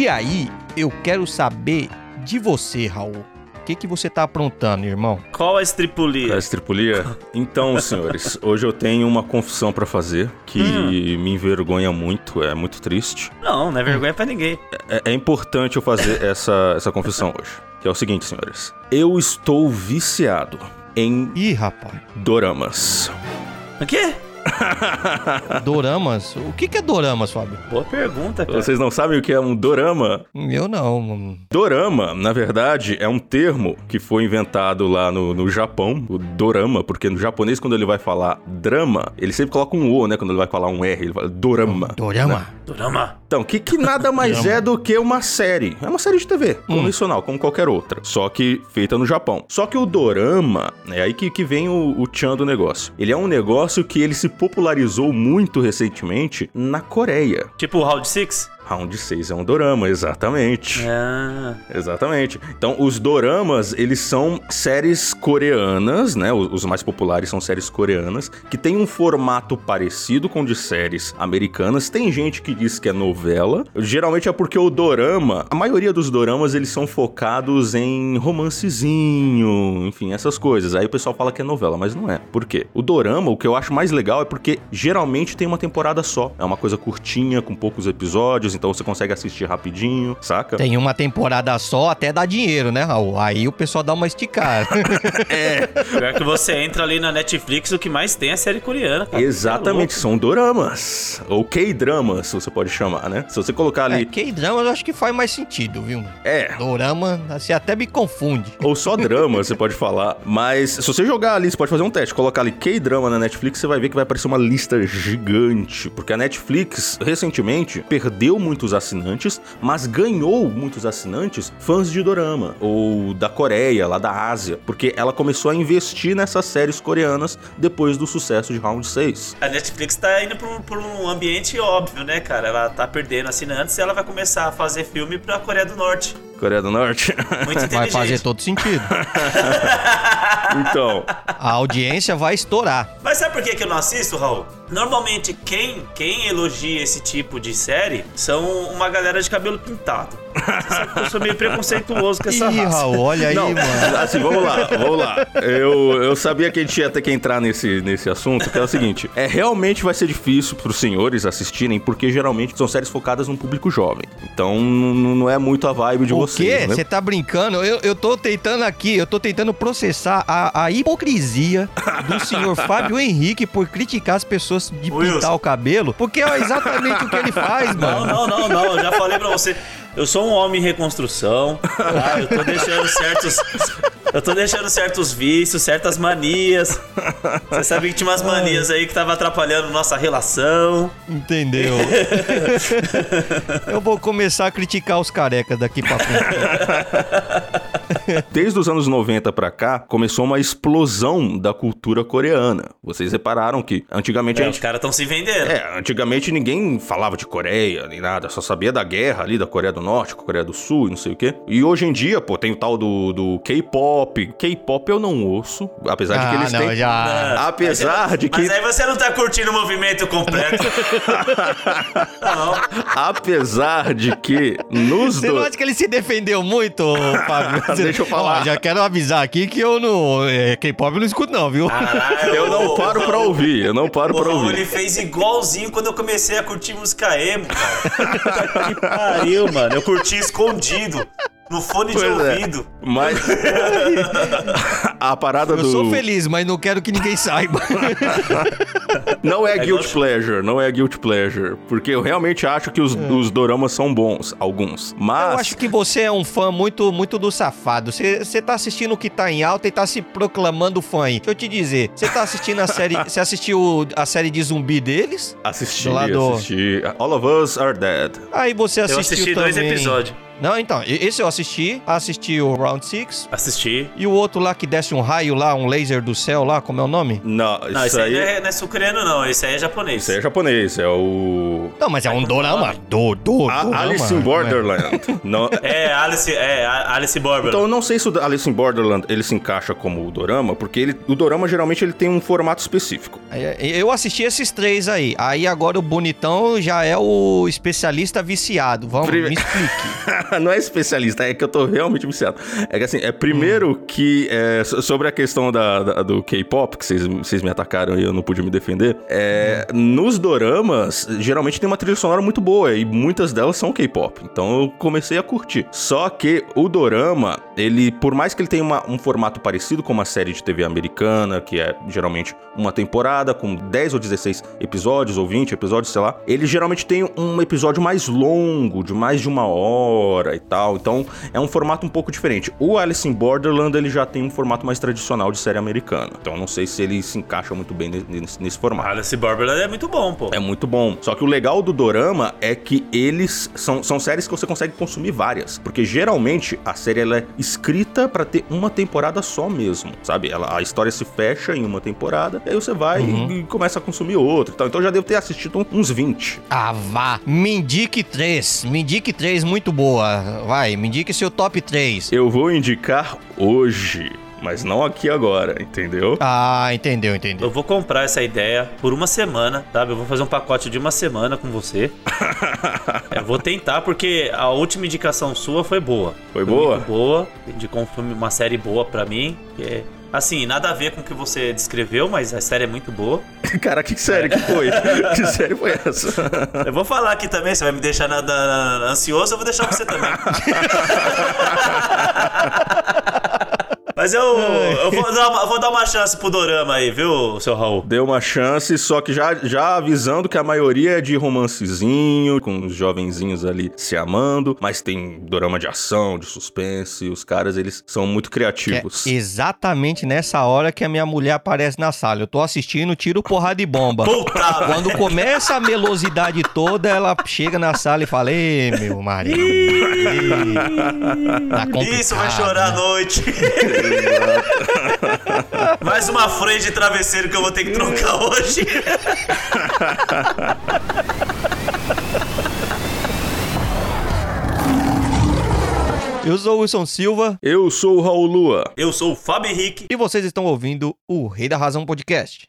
E aí, eu quero saber de você, Raul. O que, que você tá aprontando, irmão? Qual a estripulia? A estripulia? Então, senhores, hoje eu tenho uma confissão pra fazer que me envergonha muito, é muito triste. Não, não é vergonha pra ninguém. É, é importante eu fazer essa, essa confissão hoje. Que é o seguinte, senhores. Eu estou viciado em Ih, rapaz. doramas. O quê? Doramas? O que, que é doramas, Fábio? Boa pergunta, cara. Vocês não sabem o que é um dorama? Eu não. Dorama, na verdade, é um termo que foi inventado lá no, no Japão, o dorama, porque no japonês, quando ele vai falar drama, ele sempre coloca um O, né? Quando ele vai falar um R, ele fala dorama. Dorama? Dorama. Então, que, que nada mais é do que uma série. É uma série de TV, convencional, como qualquer outra. Só que feita no Japão. Só que o dorama, é aí que, que vem o, o tchan do negócio. Ele é um negócio que ele se popularizou muito recentemente na Coreia. Tipo o Round 6? Round 6 é um dorama, exatamente. Ah. Exatamente. Então, os doramas, eles são séries coreanas, né? Os os mais populares são séries coreanas, que tem um formato parecido com o de séries americanas. Tem gente que diz que é novela. Geralmente é porque o dorama, a maioria dos doramas, eles são focados em romancezinho, enfim, essas coisas. Aí o pessoal fala que é novela, mas não é. Por quê? O dorama, o que eu acho mais legal é porque geralmente tem uma temporada só. É uma coisa curtinha, com poucos episódios, então você consegue assistir rapidinho, saca? Tem uma temporada só, até dá dinheiro, né, Raul? Aí o pessoal dá uma esticada. Pior que você entra ali na Netflix, o que mais tem é série coreana, cara. Exatamente, são doramas. Ou K-dramas, se você pode chamar, né? Se você colocar é, ali. K-drama eu acho que faz mais sentido, viu? É. Dorama, você até me confunde. Ou só drama, você pode falar. Mas se você jogar ali, você pode fazer um teste. Colocar ali K-drama na Netflix, você vai ver que vai aparecer uma lista gigante. Porque a Netflix, recentemente, perdeu muitos assinantes, mas ganhou muitos assinantes fãs de dorama. Ou da Coreia, lá da Ásia. Porque ela começou a investir nessas séries coreanas depois do sucesso de Round 6. A Netflix tá indo por, um ambiente óbvio, né, cara? Ela tá perdendo assinantes e ela vai começar a fazer filme pra Coreia do Norte. Coreia do Norte. Vai fazer todo sentido. então. A audiência vai estourar. Mas sabe por que, que eu não assisto, Raul? Normalmente, quem, quem elogia esse tipo de série são uma galera de cabelo pintado. Eu sou meio preconceituoso com essa Ih, raça. Raul, olha aí, Não, mano. assim, vamos lá, vamos lá. Eu, eu sabia que a gente ia ter que entrar nesse, nesse assunto, que é o seguinte: é realmente vai ser difícil pros senhores assistirem, porque geralmente são séries focadas num público jovem. Então não é muito a vibe de O vocês, quê? Você tá brincando? Eu, eu tô tentando aqui, eu tô tentando processar a, a hipocrisia do senhor Fábio Henrique por criticar as pessoas de Wilson. pintar o cabelo, porque é exatamente o que ele faz, Não, mano. não, não, não. Eu já falei pra você. Eu sou um homem em reconstrução. Tá? Eu tô deixando certos. Eu tô deixando certos vícios, certas manias. Você sabe que tinha umas manias aí que tava atrapalhando nossa relação. Entendeu? eu vou começar a criticar os carecas daqui pra frente. Desde os anos 90 pra cá, começou uma explosão da cultura coreana. Vocês repararam que antigamente a É, os gente. caras tão se vendendo. É, antigamente ninguém falava de Coreia nem nada, só sabia da guerra ali da Coreia do Norte, com a Coreia do Sul e não sei o quê. E hoje em dia, pô, tem o tal do, do K-pop. K-pop eu não ouço, apesar de que Ah, eles não, têm. já. Apesar de que. Mas aí você não tá curtindo o movimento completo. não. Apesar de que nos Você não dois. acha que ele se defendeu muito, Fábio? Deixa eu falar. Ó, já quero avisar aqui que eu não. É, K-pop eu não escuto, não, viu? Caralho, Eu não paro pra ouvir, eu não paro pra ouvir. ele fez igualzinho quando eu comecei a curtir música emo, cara. Que pariu, mano. Eu curti escondido, no fone de Pois é. ouvido. Mas. a parada Eu do. sou feliz, mas não quero que ninguém saiba. Não é, É guilt pleasure, não é guilt pleasure. Porque eu realmente acho que os, os doramas são bons, alguns. Mas. Eu acho que você é um fã muito, muito do safado. Você, você tá assistindo o que tá em alta e tá se proclamando fã aí. Deixa eu te dizer, você tá assistindo a série. Você assistiu a série de zumbi deles? Assisti, do lado- assisti. All of Us are dead. Aí você Eu assistiu assisti também. dois episódios. Não, então, esse eu assisti. Assisti o Round Six Assisti. E o outro lá que desce um raio lá, um laser do céu lá, como é o nome? Não, Não, isso esse aí aí, não é, não é sul-coreano, não. Esse aí é japonês. isso aí é japonês, é o... Não, mas é um é o dorama. Do, do, A- dorama. Alice in é? Borderland. Não, É, Alice, é, Alice Borberland. Então eu não sei se o Alice in Borderland ele se encaixa como o dorama, porque ele, o dorama geralmente ele tem um formato específico. É, Eu assisti esses três aí. Aí agora o bonitão já é o especialista viciado. Vamos, Prime- me explique. não é especialista, é que eu tô realmente viciado. É que assim, é primeiro que é, so- sobre a questão da, da- do K-pop, que vocês, me atacaram e eu não pude me defender. É, Nos doramas, geralmente tem uma trilha sonora muito boa e muitas delas são K-pop. Então eu comecei a curtir. Só que o dorama, ele, por mais que ele tenha uma- um formato parecido com uma série de TV americana, que é geralmente uma temporada com 10 ou 16 episódios ou 20 episódios, sei lá, ele geralmente tem um episódio mais longo, de mais de uma hora e tal. Então é um formato um pouco diferente. O Alice in Borderland ele já tem um formato mais tradicional de série americana. Então eu não sei se ele se encaixa muito bem ne- nesse, nesse formato. Alice Borberland é muito bom, pô. É muito bom. Só que o legal do Dorama é que eles são, são séries que você consegue consumir várias. Porque geralmente a série ela é escrita pra ter uma temporada só mesmo, sabe? Ela, a história se fecha em uma temporada, e aí você vai e, e começa a consumir outra. e tal. Então eu já devo ter assistido uns 20. Ah, vá. Me indique três. Me indique três muito boa. Vai, me indique seu top 3. Eu vou indicar hoje, mas não aqui agora, entendeu? Ah, entendeu, entendeu. Eu vou comprar essa ideia por uma semana, sabe? Eu vou fazer um pacote de uma semana com você. eu vou tentar, porque a última indicação sua foi boa. Foi boa? Muito boa. Indicou um filme, uma série boa pra mim. Que é, assim, nada a ver com o que você descreveu, mas a série é muito boa. Cara, que série que foi? que série foi essa? Eu vou falar aqui também, você vai me deixar na- na- na- ansioso, eu vou deixar você também. Mas eu, eu vou, dar uma, vou dar uma chance pro Dorama aí, viu, seu Raul? Deu uma chance, só que já, já avisando que a maioria é de romancezinho, com os jovenzinhos ali se amando, mas tem dorama de ação, de suspense, os caras, eles são muito Que é criativos. exatamente nessa hora que a minha mulher aparece na sala. Eu tô assistindo, tiro porrada de bomba. Puta. Quando começa a melosidade toda, ela chega na sala e fala: Ê, meu marido. tá Isso, vai chorar à né?" noite. Mais uma frente de travesseiro que eu vou ter que trocar hoje. Eu sou o Wilson Silva Eu sou o Raul Lua. Eu sou o Fábio Henrique. e vocês estão ouvindo o Rei da Razão Podcast.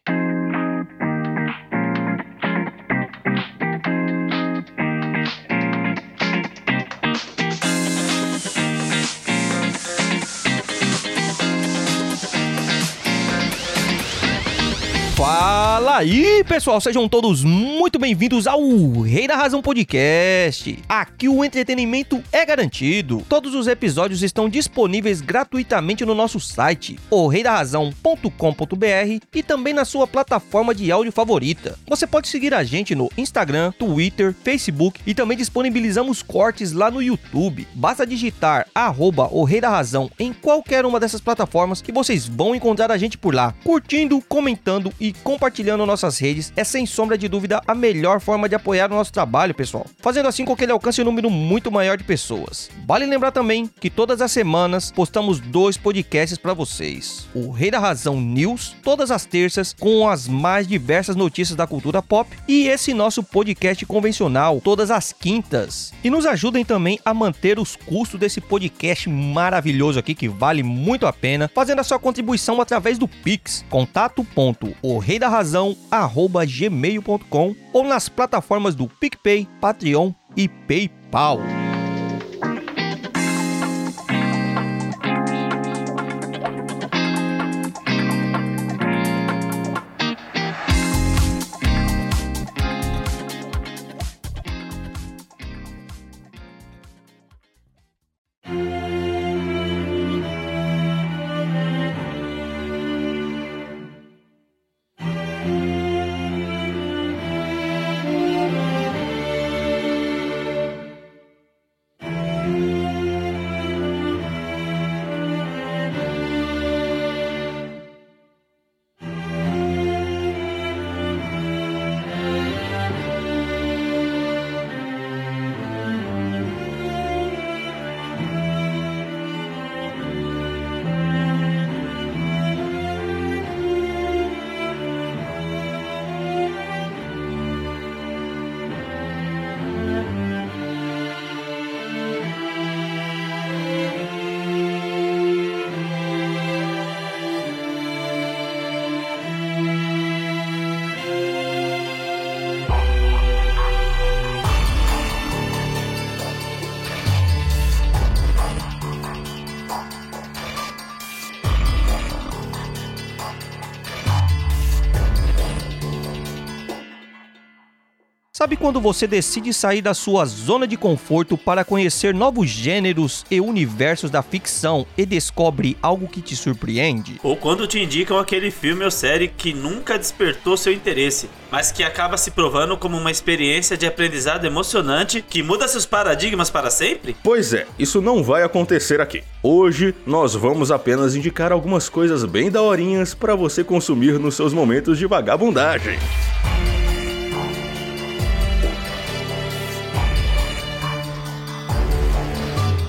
Aí, pessoal! Sejam todos muito bem-vindos ao Rei da Razão Podcast. Aqui o entretenimento é garantido. Todos os episódios estão disponíveis gratuitamente no nosso site, oreidarrazão.com.br e também na sua plataforma de áudio favorita. Você pode seguir a gente no Instagram, Twitter, Facebook e também disponibilizamos cortes lá no YouTube. Basta digitar arroba o Rei da Razão em qualquer uma dessas plataformas que vocês vão encontrar a gente por lá, curtindo, comentando e compartilhando nossas redes. É sem sombra de dúvida a melhor forma de apoiar o nosso trabalho, pessoal. Fazendo assim com que ele alcance um número muito maior de pessoas. Vale lembrar também que todas as semanas postamos dois podcasts para vocês. O Rei da Razão News, todas as terças, com as mais diversas notícias da cultura pop, e esse nosso podcast convencional, todas as quintas. E nos ajudem também a manter os custos desse podcast maravilhoso aqui, que vale muito a pena, fazendo a sua contribuição através do Pix, contato.orreidarrazão.gmail.com ou nas plataformas do PicPay, Patreon e PayPal. Quando você decide sair da sua zona de conforto para conhecer novos gêneros e universos da ficção e descobre algo que te surpreende? Ou quando te indicam aquele filme ou série que nunca despertou seu interesse, mas que acaba se provando como uma experiência de aprendizado emocionante que muda seus paradigmas para sempre? Pois é, isso não vai acontecer aqui. Hoje nós vamos apenas indicar algumas coisas bem daorinhas para você consumir nos seus momentos de vagabundagem.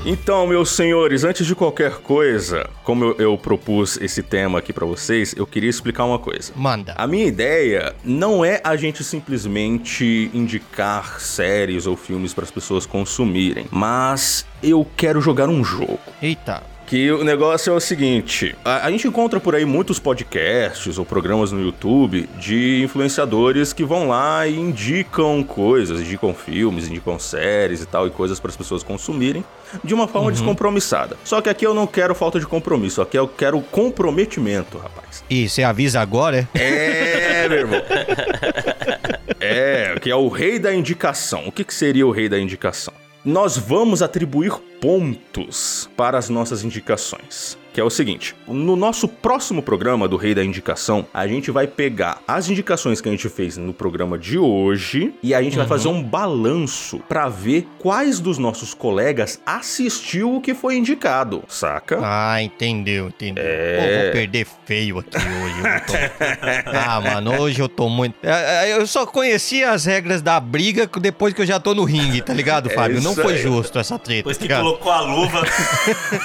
Então, meus senhores, antes de qualquer coisa, como eu, eu propus esse tema aqui para vocês, eu queria explicar uma coisa. Manda. A minha ideia não é a gente simplesmente indicar séries ou filmes para as pessoas consumirem, mas eu quero jogar um jogo. Eita. Que o negócio é o seguinte: a, a, gente encontra por aí muitos podcasts ou programas no YouTube de influenciadores que vão lá e indicam coisas, indicam filmes, indicam séries e tal, e coisas para as pessoas consumirem de uma forma uhum. descompromissada. Só que aqui eu não quero falta de compromisso, aqui eu quero comprometimento, rapaz. E você avisa agora, é? É, meu irmão. É, que é o rei da indicação. O que, que seria o rei da indicação? Nós vamos atribuir pontos para as nossas indicações que é o seguinte: no nosso próximo programa do Rei da Indicação, a gente vai pegar as indicações que a gente fez no programa de hoje e a gente uhum. vai fazer um balanço para ver quais dos nossos colegas assistiu o que foi indicado, saca? Ah, entendeu, entendeu. É... Pô, vou perder feio aqui hoje. Tô... ah, mano, hoje eu tô muito. É, é, eu só conheci as regras da briga depois que eu já tô no ringue, tá ligado, é Fábio? É Não foi aí. justo essa treta. Depois que tá colocou a luva.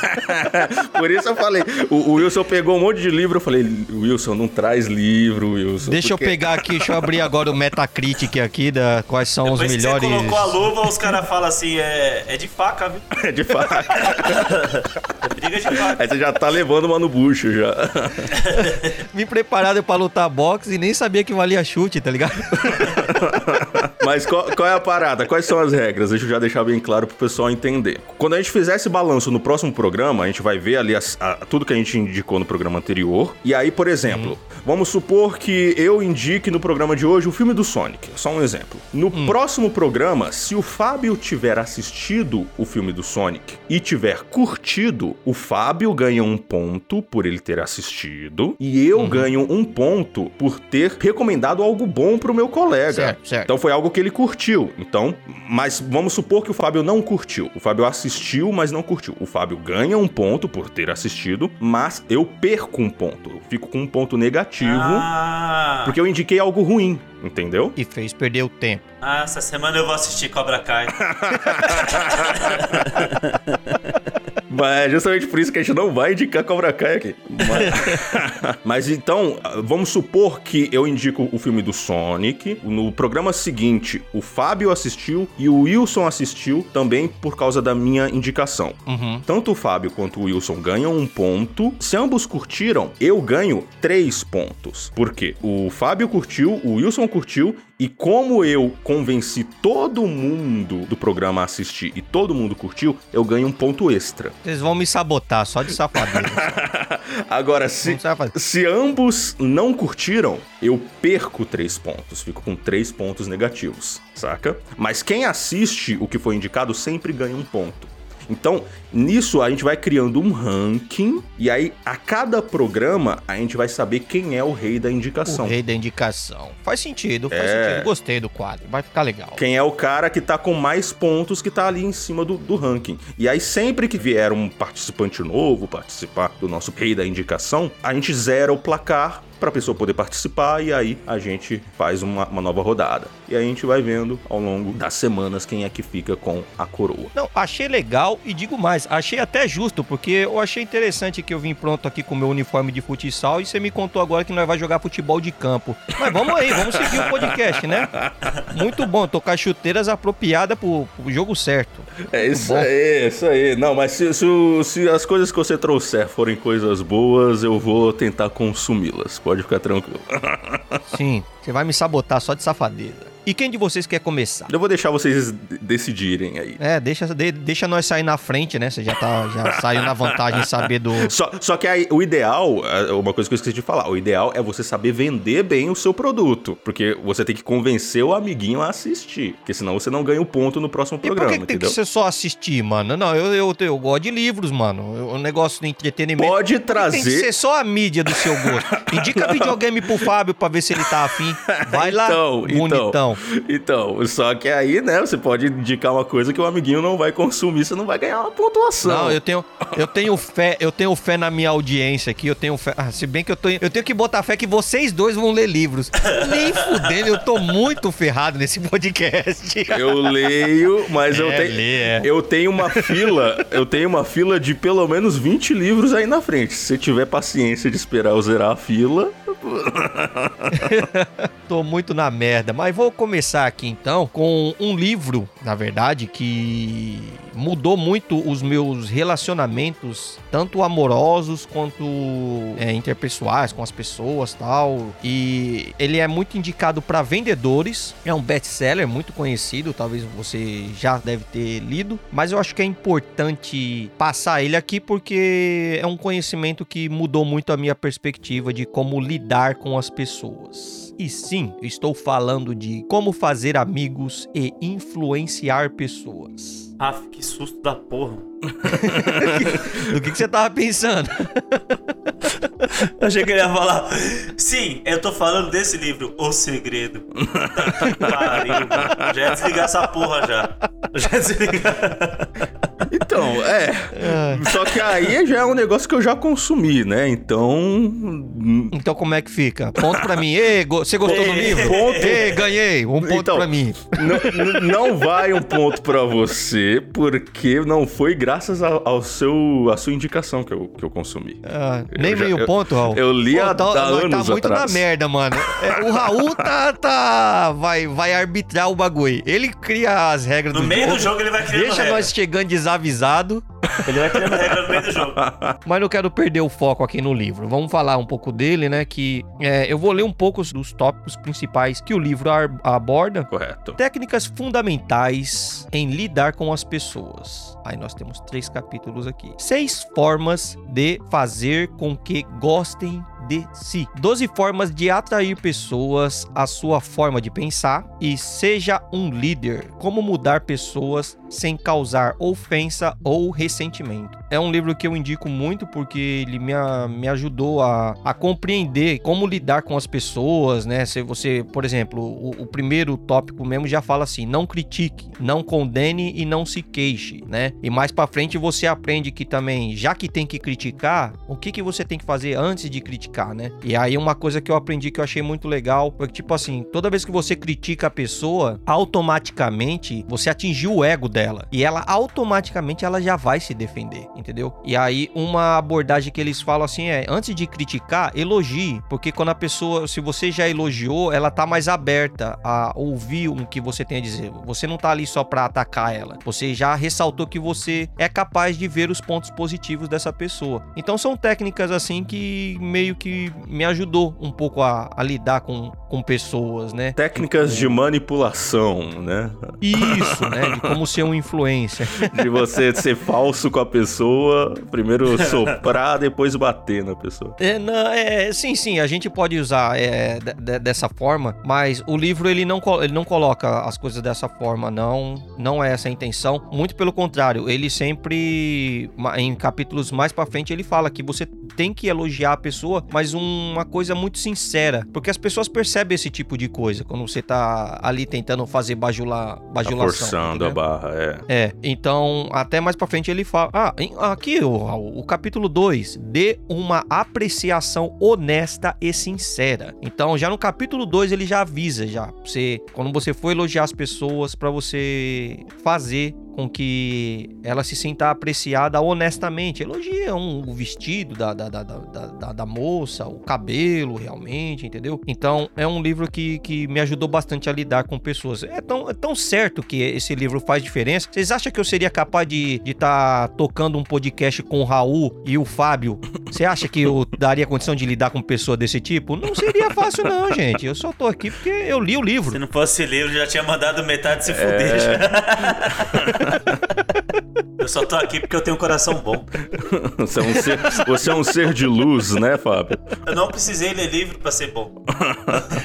Por isso eu falei. O, o, Wilson pegou um monte de livro. Eu falei, Wilson, não traz livro, Wilson. Deixa porque... eu pegar aqui, deixa eu abrir agora o Metacritic aqui, da, quais são Depois os melhores. Você colocou a luva, os caras falam assim: é, é de faca, viu? É de faca. é briga de faca. Aí você já tá levando uma no bucho já. Vim preparado pra lutar boxe e nem sabia que valia chute, tá ligado? Mas qual, qual, é a parada? Quais são as regras? Deixa eu já deixar bem claro pro pessoal entender. Quando a gente fizer esse balanço no próximo programa, a gente vai ver ali as, a, tudo que a gente indicou no programa anterior. E aí, por exemplo, hum. vamos supor que eu indique no programa de hoje o filme do Sonic. Só um exemplo. No hum. próximo programa, se o Fábio tiver assistido o filme do Sonic e tiver curtido, o Fábio ganha um ponto por ele ter assistido e eu uhum. ganho um ponto por ter recomendado algo bom pro meu colega. Certo, certo. Então foi algo que ele curtiu. Então, mas vamos supor que o Fábio não curtiu. O Fábio assistiu, mas não curtiu. O Fábio ganha um ponto por ter assistido, mas eu perco um ponto. Eu fico com um ponto negativo ah. porque eu indiquei algo ruim. Entendeu? E fez perder o tempo. Ah, essa semana eu vou assistir Cobra Kai. Mas é justamente por isso que a gente não vai indicar Cobra Kai aqui. Mas, Mas então, vamos supor que eu indico o filme do Sonic. No programa seguinte, o Fábio assistiu e o Wilson assistiu também por causa da minha indicação. Uhum. Tanto o Fábio quanto o Wilson ganham um ponto. Se ambos curtiram, eu ganho três pontos. Por quê? O Fábio curtiu, o Wilson curtiu e como eu convenci todo mundo do programa a assistir e todo mundo curtiu, eu ganho um ponto extra. Vocês vão me sabotar só de safadeza. Agora, se, se ambos não curtiram, eu perco três pontos. Fico com três pontos negativos, saca? Mas quem assiste o que foi indicado sempre ganha um ponto. Então, nisso a gente vai criando um ranking e aí a cada programa a gente vai saber quem é o rei da indicação. O rei da indicação. Faz sentido, faz é... sentido. Gostei do quadro, vai ficar legal. Quem é o cara que tá com mais pontos que tá ali em cima do, do ranking. E aí sempre que vier um participante novo participar do nosso rei da indicação, a gente zera o placar para a pessoa poder participar e aí a gente faz uma, uma, nova rodada. E aí a gente vai vendo ao longo das semanas quem é que fica com a coroa. Não, achei legal e digo mais, achei até justo, porque eu achei interessante que eu vim pronto aqui com o meu uniforme de futsal e você me contou agora que nós vai jogar futebol de campo. Mas vamos aí, vamos seguir o podcast, né? Muito bom, tocar chuteiras apropriadas pro, pro jogo certo. É isso aí, é isso aí. Não, mas se, se, se as coisas que você trouxer forem coisas boas, eu vou tentar consumi-las pode ficar tranquilo. Sim, você vai me sabotar só de safadeza. E quem de vocês quer começar? Eu vou deixar vocês decidirem aí. É, deixa, de, deixa nós sair na frente, né? Você já, tá, já saiu na vantagem de saber do. Só, só que aí, o ideal, é, uma coisa que eu esqueci de falar, o ideal é você saber vender bem o seu produto. Porque você tem que convencer o amiguinho a assistir. Porque senão você não ganha o um ponto no próximo e programa. Por que, que tem que ser só assistir, mano? Não, eu, eu, eu gosto de livros, mano. O negócio do entretenimento. Pode trazer. Tem que ser só a mídia do seu gosto. Indica videogame pro Fábio pra ver se ele tá afim. Vai lá, então, bonitão. Então, então, só que aí, né, você pode indicar uma coisa que o amiguinho não vai consumir, você não vai ganhar uma pontuação. Não, eu tenho, eu tenho fé, eu tenho fé na minha audiência aqui, eu tenho fé. Ah, se bem que eu, tô, eu tenho que botar fé que vocês dois vão ler livros. Nem fudendo, eu tô muito ferrado nesse podcast. Eu leio, mas É, eu tenho. é. Eu tenho uma fila, eu tenho uma fila de pelo menos 20 livros aí na frente. Se você tiver paciência de esperar eu zerar a fila. Tô muito na merda, mas vou começar aqui então com um livro, na verdade, que mudou muito os meus relacionamentos, tanto amorosos quanto é, interpessoais com as pessoas tal. E ele é muito indicado para vendedores, é um best-seller muito conhecido, talvez você já deve ter lido, mas eu acho que é importante passar ele aqui porque é um conhecimento que mudou muito a minha perspectiva de como lidar com as pessoas. E sim, estou falando de como fazer amigos e influenciar pessoas. Aff, que susto da porra. Do que, que você tava pensando? Eu achei que ele ia falar. Sim, eu tô falando desse livro, O Segredo. Puta que pariu, mano. Já ia desligar essa porra já. Já ia desligar. Então, é. Só que aí já é um negócio que eu já consumi, né? Então. Então como é que fica? Ponto pra mim. Ê, go- você gostou do Ê, livro? ponto. Ê, ganhei. Um ponto Então, pra mim. Não, não vai um ponto pra você, porque não foi graças ao, ao seu, à sua indicação que eu, que eu consumi. Ah, nem já- meio eu- ponto, Raul. eu li há- tá, há anos tá muito atrás. na merda, mano. É, o Raul tá, tá vai, vai arbitrar o bagulho. Ele cria as regras No do meio jogo. do jogo ele vai criando Deixa regra. nós chegando desavisado. Ele vai criando regra no meio do jogo. Mas não quero perder o foco aqui no livro. Vamos falar um pouco dele, né? Que é, eu vou ler um pouco dos tópicos principais que o livro aborda. Correto. Técnicas fundamentais em lidar com as pessoas. Aí nós temos três capítulos aqui. Seis formas de fazer com que gostem de si. 12 formas de atrair pessoas à sua forma de pensar e seja um líder. Como mudar pessoas sem causar ofensa ou ressentimento. É um livro que eu indico muito porque ele me, me ajudou a, a compreender como lidar com as pessoas, né? Se você, por exemplo, o, o primeiro tópico mesmo já fala assim: não critique, não condene e não se queixe, né? E mais pra frente você aprende que também, já que tem que criticar, o que, que você tem que fazer antes de criticar, né? E aí uma coisa que eu aprendi que eu achei muito legal foi que, tipo assim, toda vez que você critica a pessoa, automaticamente você atingiu o ego dela. E ela automaticamente ela já vai se defender, entendeu? E aí uma abordagem que eles falam assim é, antes de criticar, elogie, porque quando a pessoa, se você já elogiou, ela tá mais aberta a ouvir o que você tem a dizer. Você não tá ali só pra atacar ela. Você já ressaltou que você é capaz de ver os pontos positivos dessa pessoa. Então são técnicas assim que meio que me ajudou um pouco a, a lidar com, com pessoas, né? Técnicas de manipulação, né? Isso, né? De como ser um influencer. De você ser falso com a pessoa, primeiro soprar, depois bater na pessoa. É, não, é, sim, sim, a gente pode usar é, de- de- dessa forma, mas o livro ele não, ele não coloca as coisas dessa forma, não, não é essa a intenção. Muito pelo contrário, ele sempre, em capítulos mais pra frente, ele fala que você tem que elogiar a pessoa, mas uma coisa muito sincera, porque as pessoas percebem esse tipo de coisa quando você tá ali tentando fazer bajular, Tá bajulação. forçando a barra, é. É, então, até mais pra frente ele fala. Ah, aqui, o, o capítulo 2, dê uma apreciação honesta e sincera. Então, já no capítulo 2 ele já avisa já, você, quando você for elogiar as pessoas pra você fazer com que ela se sinta apreciada honestamente. Elogia um, o vestido da, da, da, da, da, da moça, o cabelo realmente, entendeu? Então é um livro que, que me ajudou bastante a lidar com pessoas. É tão, é tão certo que esse livro faz diferença. Vocês acham que eu seria capaz de estar tocando um podcast com o Raul e o Fábio? Você acha que eu daria condição de lidar com pessoa desse tipo? Não seria fácil não, gente. Eu só tô aqui porque eu li o livro. Se não fosse livro, já tinha mandado metade se fuder. É... Eu só tô aqui porque eu tenho um coração bom. Você é um ser, você é um ser de luz, né, Fábio? Eu não precisei ler livro para ser bom.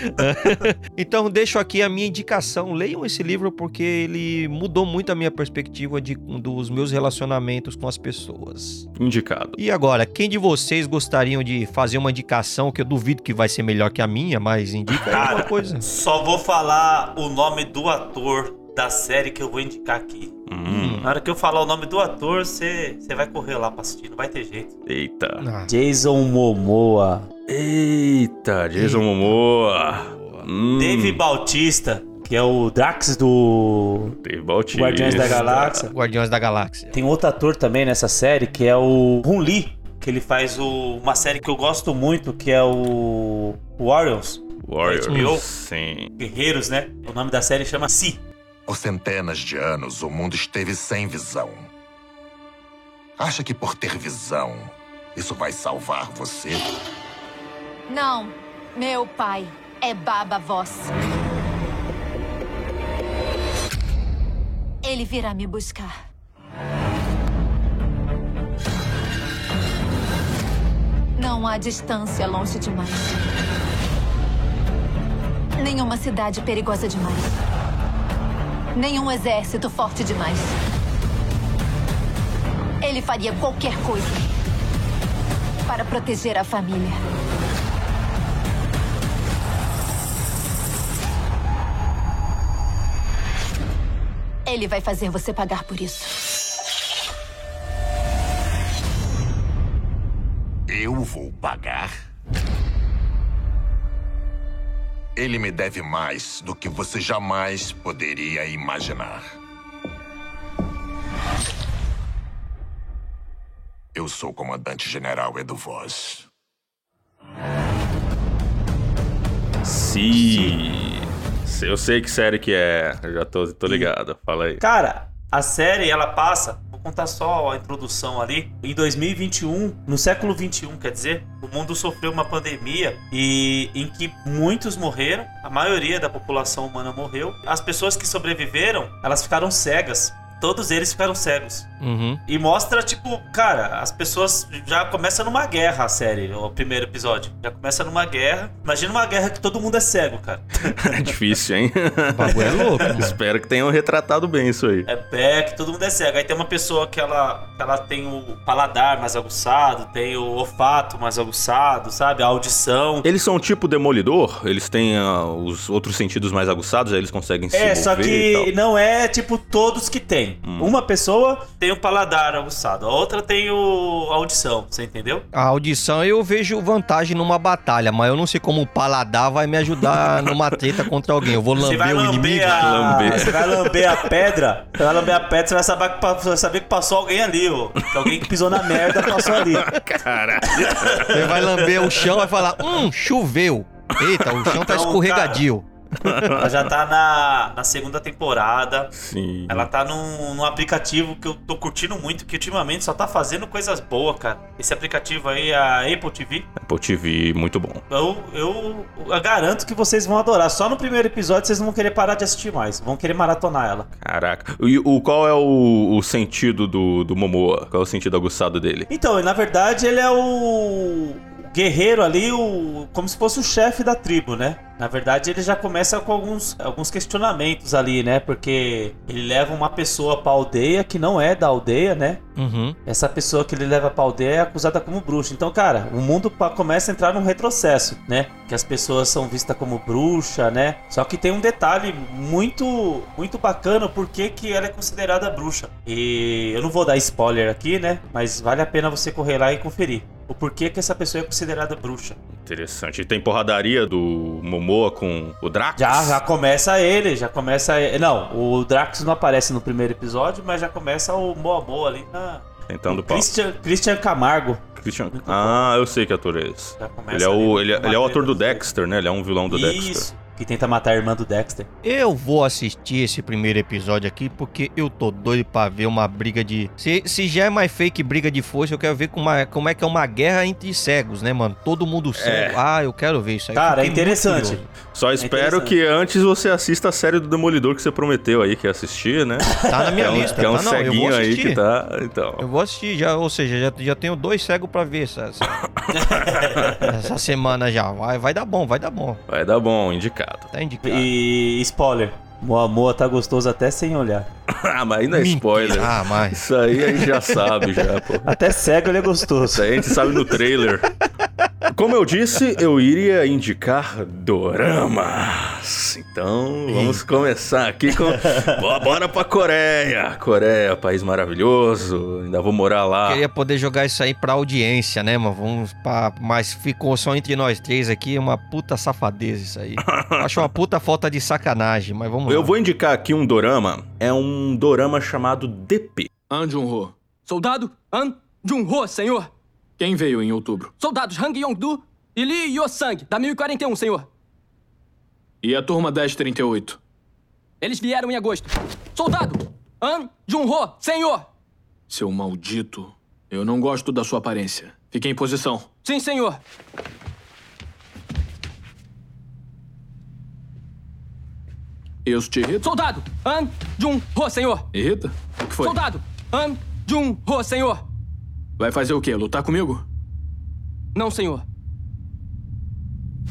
então deixo aqui a minha indicação. Leiam esse livro porque ele mudou muito a minha perspectiva de, dos meus relacionamentos com as pessoas. Indicado. E agora, quem de vocês gostariam de fazer uma indicação que eu duvido que vai ser melhor que a minha, mas indica Cara, alguma coisa? Só vou falar o nome do ator da série que eu vou indicar aqui. Hum. Na hora que eu falar o nome do ator, você vai correr lá pra assistir, não vai ter jeito. Eita. Ah. Jason Momoa. Eita, Jason Eita. Momoa. Hum. Dave Bautista, que é o Drax do Dave Bautista. Guardiões da Galáxia. Guardiões da Galáxia. Tem outro ator também nessa série, que é o Hun Lee, que ele faz o, uma série que eu gosto muito, que é o Warriors. Warriors, sim. Guerreiros, né? O nome da série chama Si. Por centenas de anos, o mundo esteve sem visão. Acha que por ter visão, isso vai salvar você? Não. Meu pai é Baba Voss. Ele virá me buscar. Não há distância longe demais. Nenhuma cidade perigosa demais. Nenhum exército forte demais. Ele faria qualquer coisa para proteger a família. Ele vai fazer você pagar por isso. Eu vou pagar? Ele me deve mais do que você jamais poderia imaginar. Eu sou o comandante-general Edu Voz. Sim. Eu sei que série que é. Eu já tô, tô ligado. Fala aí. Cara, a série, ela passa contar só a introdução ali. Em 2021, no século 21, quer dizer, o mundo sofreu uma pandemia e em que muitos morreram, a maioria da população humana morreu. As pessoas que sobreviveram, elas ficaram cegas todos eles ficaram cegos. Uhum. E mostra, tipo, cara, as pessoas já começa numa guerra a série, o primeiro episódio. Já começa numa guerra. Imagina uma guerra que todo mundo é cego, cara. é difícil, hein? o bagulho é louco. Espero que tenham retratado bem isso aí. É, é que todo mundo é cego. Aí tem uma pessoa que ela, que ela tem o paladar mais aguçado, tem o olfato mais aguçado, sabe? A audição. Eles são tipo demolidor? Eles têm uh, os outros sentidos mais aguçados, aí eles conseguem se É, só que não é tipo todos que tem. Hum. Uma pessoa tem o paladar aguçado, a outra tem o a audição, você entendeu? A audição eu vejo vantagem numa batalha, mas eu não sei como o paladar vai me ajudar numa treta contra alguém. Eu vou lamber, lamber o inimigo. A... Lamber. Você vai lamber a pedra, você vai lamber a pedra, você vai saber que, vai saber que passou alguém ali, ó. Que alguém que pisou na merda passou ali. Caralho. Você vai lamber o chão e vai falar, hum, choveu. Eita, o chão tá então, escorregadio. Cara, ela já tá na, na segunda temporada. Sim. Ela tá num, num aplicativo que eu tô curtindo muito, que ultimamente só tá fazendo coisas boas, cara. Esse aplicativo aí é a Apple TV. Apple TV, muito bom. Eu, eu, eu garanto que vocês vão adorar. Só no primeiro episódio vocês não vão querer parar de assistir mais. Vão querer maratonar ela. Caraca. E o, qual é o, o sentido do, do Momoa? Qual é o sentido aguçado dele? Então, na verdade, ele é o guerreiro ali, o, como se fosse o chefe da tribo, né? Na verdade, ele já começa com alguns, alguns questionamentos ali, né? Porque ele leva uma pessoa pra aldeia que não é da aldeia, né? Uhum. Essa pessoa que ele leva pra aldeia é acusada como bruxa. Então, cara, o mundo começa a entrar num retrocesso, né? Que as pessoas são vistas como bruxa, né? Só que tem um detalhe muito, muito bacana porque que ela é considerada bruxa. E eu não vou dar spoiler aqui, né? Mas vale a pena você correr lá e conferir o porquê que essa pessoa é considerada bruxa. Interessante. E tem porradaria do Momoa com o Drax? Já, já começa ele, já começa ele. Não, o Drax não aparece no primeiro episódio, mas já começa o Momoa ali na... Tentando Christian, Christian Camargo. Christian... Ah, eu sei que ator é esse. Ele é o, ele, é, ele é o ator do Dexter, né? Ele é um vilão do Isso. Dexter. Que tenta matar a irmã do Dexter. Eu vou assistir esse primeiro episódio aqui porque eu tô doido pra ver uma briga de. Se, se já é mais fake briga de força, eu quero ver como é, como é que é uma guerra entre cegos, né, mano? Todo mundo cego. Ah, eu quero ver isso aí. Cara, é interessante. Só espero interessante. que antes você assista a série do Demolidor que você prometeu aí que ia assistir, né? Tá na minha é um, lista. que é um tá, não, eu vou ceguinho aí assistir. que tá. Então. Eu vou assistir já, ou seja, já, já tenho dois cegos pra ver essa, essa, essa semana já. Vai, vai dar bom, vai dar bom. Vai dar bom, indicado. Tá indicado. E spoiler. Moa Moa tá gostoso até sem olhar. ah, mas aí não é spoiler. Ah, mas. Isso aí a gente já sabe, já, pô. Até cego ele é gostoso. Isso aí a gente sabe no trailer. Como eu disse, eu iria indicar doramas. Então, vamos começar aqui com. Bora- Bora pra Coreia. Coreia, país maravilhoso. Ainda vou morar lá. Queria poder jogar isso aí pra audiência, né, mano? Vamos pra... Mas ficou só entre nós três aqui, uma puta safadeza isso aí. Acho uma puta falta de sacanagem, mas vamos Eu vou indicar aqui um dorama. É um dorama chamado DP. An Jun-ho. Soldado An Jun-ho, senhor. Quem veio em outubro? Soldados Hang Yong-do e Lee Yo-sang, da 1041, senhor. E a turma 1038? Eles vieram em agosto. Soldado An Jun-ho, senhor. Seu maldito. Eu não gosto da sua aparência. Fique em posição. Sim, senhor. Isso te irrita? Soldado An Jun-ho, senhor. Irrita? O que foi? Soldado An Jun-ho, senhor. Vai fazer o quê? Lutar comigo? Não, senhor.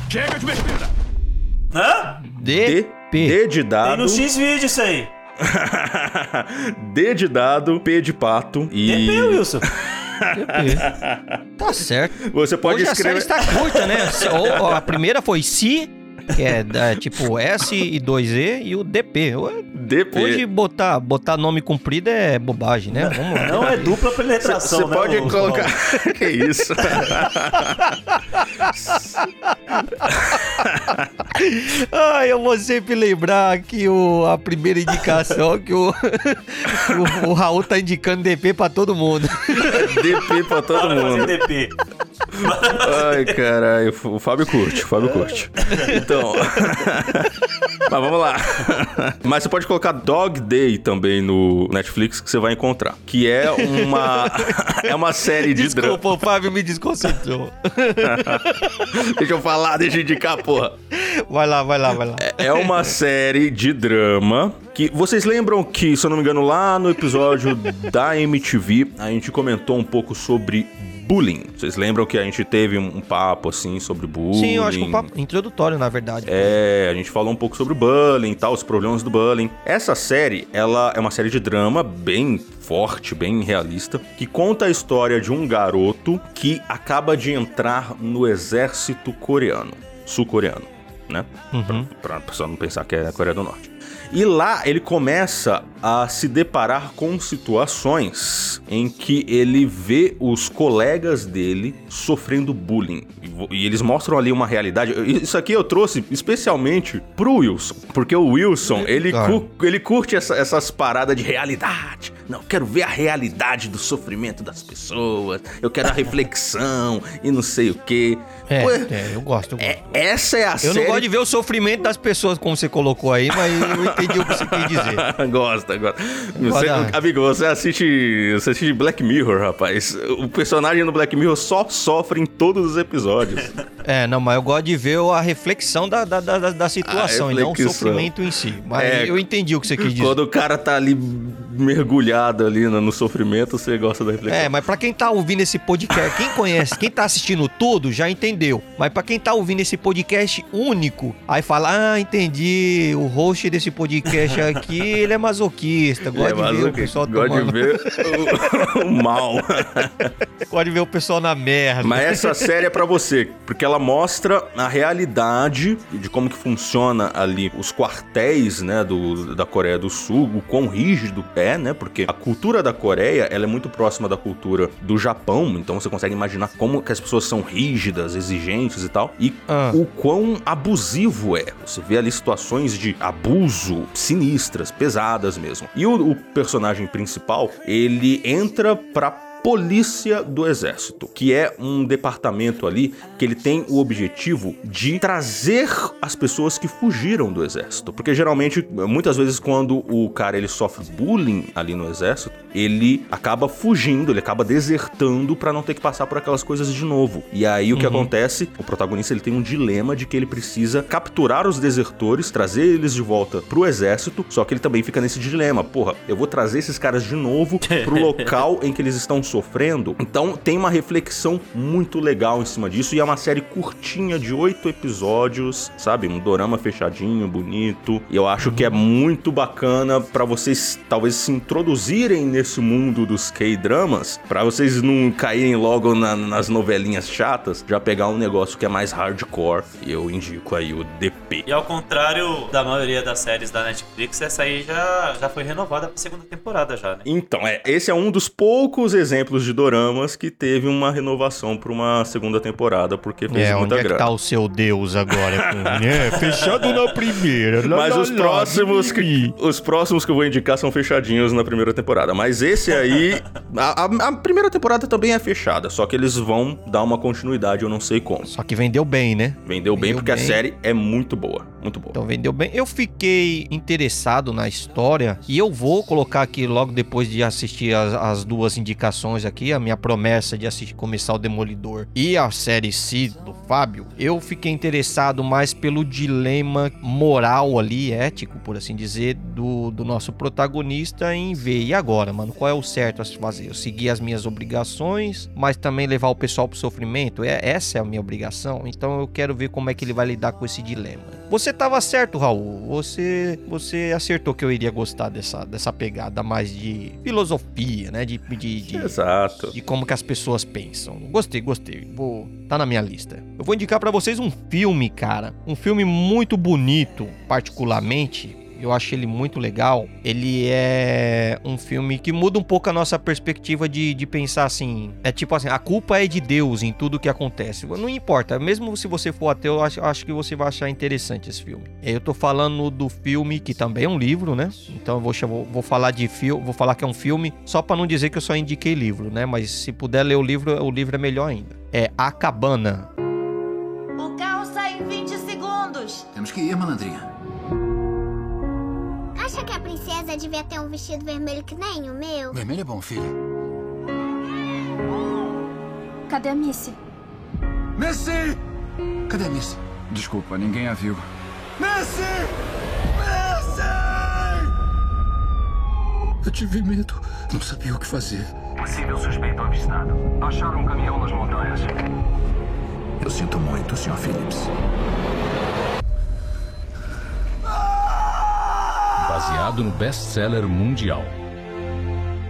Chega de besteira! Hã? D, D, P. D de Tem dado. no X-Vídeo isso aí. D de dado, P de pato e. DP, Wilson. Tá certo. Você pode Hoje a série escrever. está curta, né? Se- ou- ou a primeira foi Si, que é da- tipo S e 2E, e o DP. DP. Hoje botar, botar nome comprido é bobagem, né? Vamos lá. Não é dupla penetração, Você né, pode ô- colocar. que isso? Ah, eu vou sempre lembrar que o, a primeira indicação que o, o, o Raul tá indicando DP pra todo mundo. DP pra todo Bora fazer mundo. DP. Ai, caralho. O Fábio curte, o Fábio curte. Então. Mas vamos lá. Mas você pode colocar Dog Day também no Netflix que você vai encontrar. Que é uma. É uma série de drama. Desculpa, o Fábio me desconcentrou. Deixa eu falar, deixa eu indicar, porra. Vai lá, vai lá, vai lá. É uma série de drama que vocês lembram que, se eu não me engano, lá no episódio da MTV, a gente comentou um pouco sobre bullying. Vocês lembram que a gente teve um, papo assim sobre bullying? Sim, eu acho que um papo introdutório, na verdade. É, a gente falou um pouco sobre bullying e tal, os problemas do bullying. Essa série, ela é uma série de drama bem forte, bem realista, que conta a história de um garoto que acaba de entrar no exército coreano, sul-coreano, né? Uhum. Pra, pra pessoa não pensar que é a Coreia do Norte. E lá ele começa a se deparar com situações em que ele vê os colegas dele sofrendo bullying. E eles mostram ali uma realidade. Isso aqui eu trouxe especialmente pro Wilson. Porque o Wilson, ele, cu- ele curte essa- essas paradas de realidade. Não, eu quero ver a realidade do sofrimento das pessoas. Eu quero a reflexão e não sei o quê. É, Pô, é, eu gosto. Eu, gosto. é- essa é a eu série. não gosto de ver o sofrimento das pessoas, como você colocou aí, mas eu entendi o que você quis dizer. gosta, gosta. Você, amigo, você assiste, você assiste Black Mirror, rapaz. O personagem no Black Mirror só sofre em todos os episódios. É, não, mas eu gosto de ver a reflexão da, da, da, da situação e não o sofrimento em si. Mas É, eu entendi o que você quis dizer. Quando o cara tá ali mergulhado ali no, no sofrimento, você gosta da reflexão. É, mas pra quem tá ouvindo esse podcast, quem conhece, quem tá assistindo tudo, já entendeu. Mas pra quem tá ouvindo esse podcast único, aí fala, ah, entendi, o host desse podcast aqui, ele é masoquista, gosta é de ver o pessoal gosta tomando, de ver o, o mal. gosta de ver o pessoal na merda. Mas essa série é pra você, porque ela mostra a realidade de como que funciona ali os quartéis, né, do, da Coreia do Sul, o quão rígido é, né, porque a cultura da Coreia, ela é muito próxima da cultura do Japão, então você consegue imaginar como que as pessoas são rígidas, exigentes e tal, e Ah. o quão abusivo é. Você vê ali situações de abuso sinistras, pesadas mesmo. E o, o personagem principal, ele entra pra Polícia do Exército, que é um departamento ali que ele tem o objetivo de trazer as pessoas que fugiram do exército, porque geralmente muitas vezes quando o cara ele sofre bullying ali no exército, ele acaba fugindo, ele acaba desertando para não ter que passar por aquelas coisas de novo. E aí o que acontece? O protagonista ele tem um dilema de que ele precisa capturar os desertores, trazer eles de volta pro exército, só que ele também fica nesse dilema, porra, eu vou trazer esses caras de novo pro local em que eles estão sofrendo. Então tem uma reflexão muito legal em cima disso e é uma série curtinha de oito episódios, sabe? Um dorama fechadinho, bonito. E eu acho que é muito bacana para vocês talvez se introduzirem nesse mundo dos K-dramas, para vocês não caírem logo na- nas novelinhas chatas, já pegar um negócio que é mais hardcore. E eu indico aí o DP. E ao contrário da maioria das séries da Netflix, essa aí já, já foi renovada pra segunda temporada já, né? Então, é, esse é um dos poucos exemplos de doramas que teve uma renovação pra uma segunda temporada, porque fez É, onde muita é que tá o seu Deus agora? com- é, fechado na primeira. lá, Mas lá, os lá, próximos, que, os próximos que eu vou indicar são fechadinhos na primeira temporada. Mas esse aí, a, a- a primeira temporada também é fechada, só que eles vão dar uma continuidade, eu não sei como. Só que vendeu bem, né? Vendeu bem Vendeu porque a bem. série é muito boa, muito boa. Então vendeu bem. Eu fiquei interessado na história e eu vou colocar aqui logo depois de assistir as, as duas indicações aqui, a minha promessa de assistir, começar o Demolidor e a série C do Fábio. Eu fiquei interessado mais pelo dilema moral ali, ético, por assim dizer, do, do nosso protagonista em ver. E agora, mano, qual é o certo a se fazer? Eu seguir as minhas obrigações, mas também levar o pessoal pro sofrimento? É, essa é a minha obrigação. Então eu quero ver como é que ele vai lidar com esse dilema. Você tava certo, Raul. Você você acertou que eu iria gostar dessa, dessa pegada mais de filosofia, né? De, de, de, Exato. de como que as pessoas pensam. Gostei, gostei. Vou tá na minha lista. Eu vou indicar pra vocês um filme, cara, um filme muito bonito, particularmente. Eu acho ele muito legal. Ele é um filme que muda um pouco a nossa perspectiva de, de pensar assim. É tipo assim, a culpa é de Deus em tudo que acontece. Não importa, mesmo se você for ateu, eu acho, acho que você vai achar interessante esse filme. Eu tô falando do filme, que também é um livro, né? Então eu vou, chamar- vou falar de filme, vou falar que é um filme, só pra não dizer que eu só indiquei livro, né? Mas se puder ler o livro, o livro é melhor ainda. É A Cabana. O carro sai em 20 segundos. Temos que ir, malandrinha. Acha que a princesa devia ter um vestido vermelho que nem o meu? Vermelho é bom, filha. Cadê a Missy? Messi! Cadê a Missy? Desculpa, ninguém a viu. Messi! Messi! Eu tive medo. Não sabia o que fazer. Possível suspeito avistado. Acharam um caminhão nas montanhas. Eu sinto muito, Sr. Phillips. Baseado no best-seller mundial.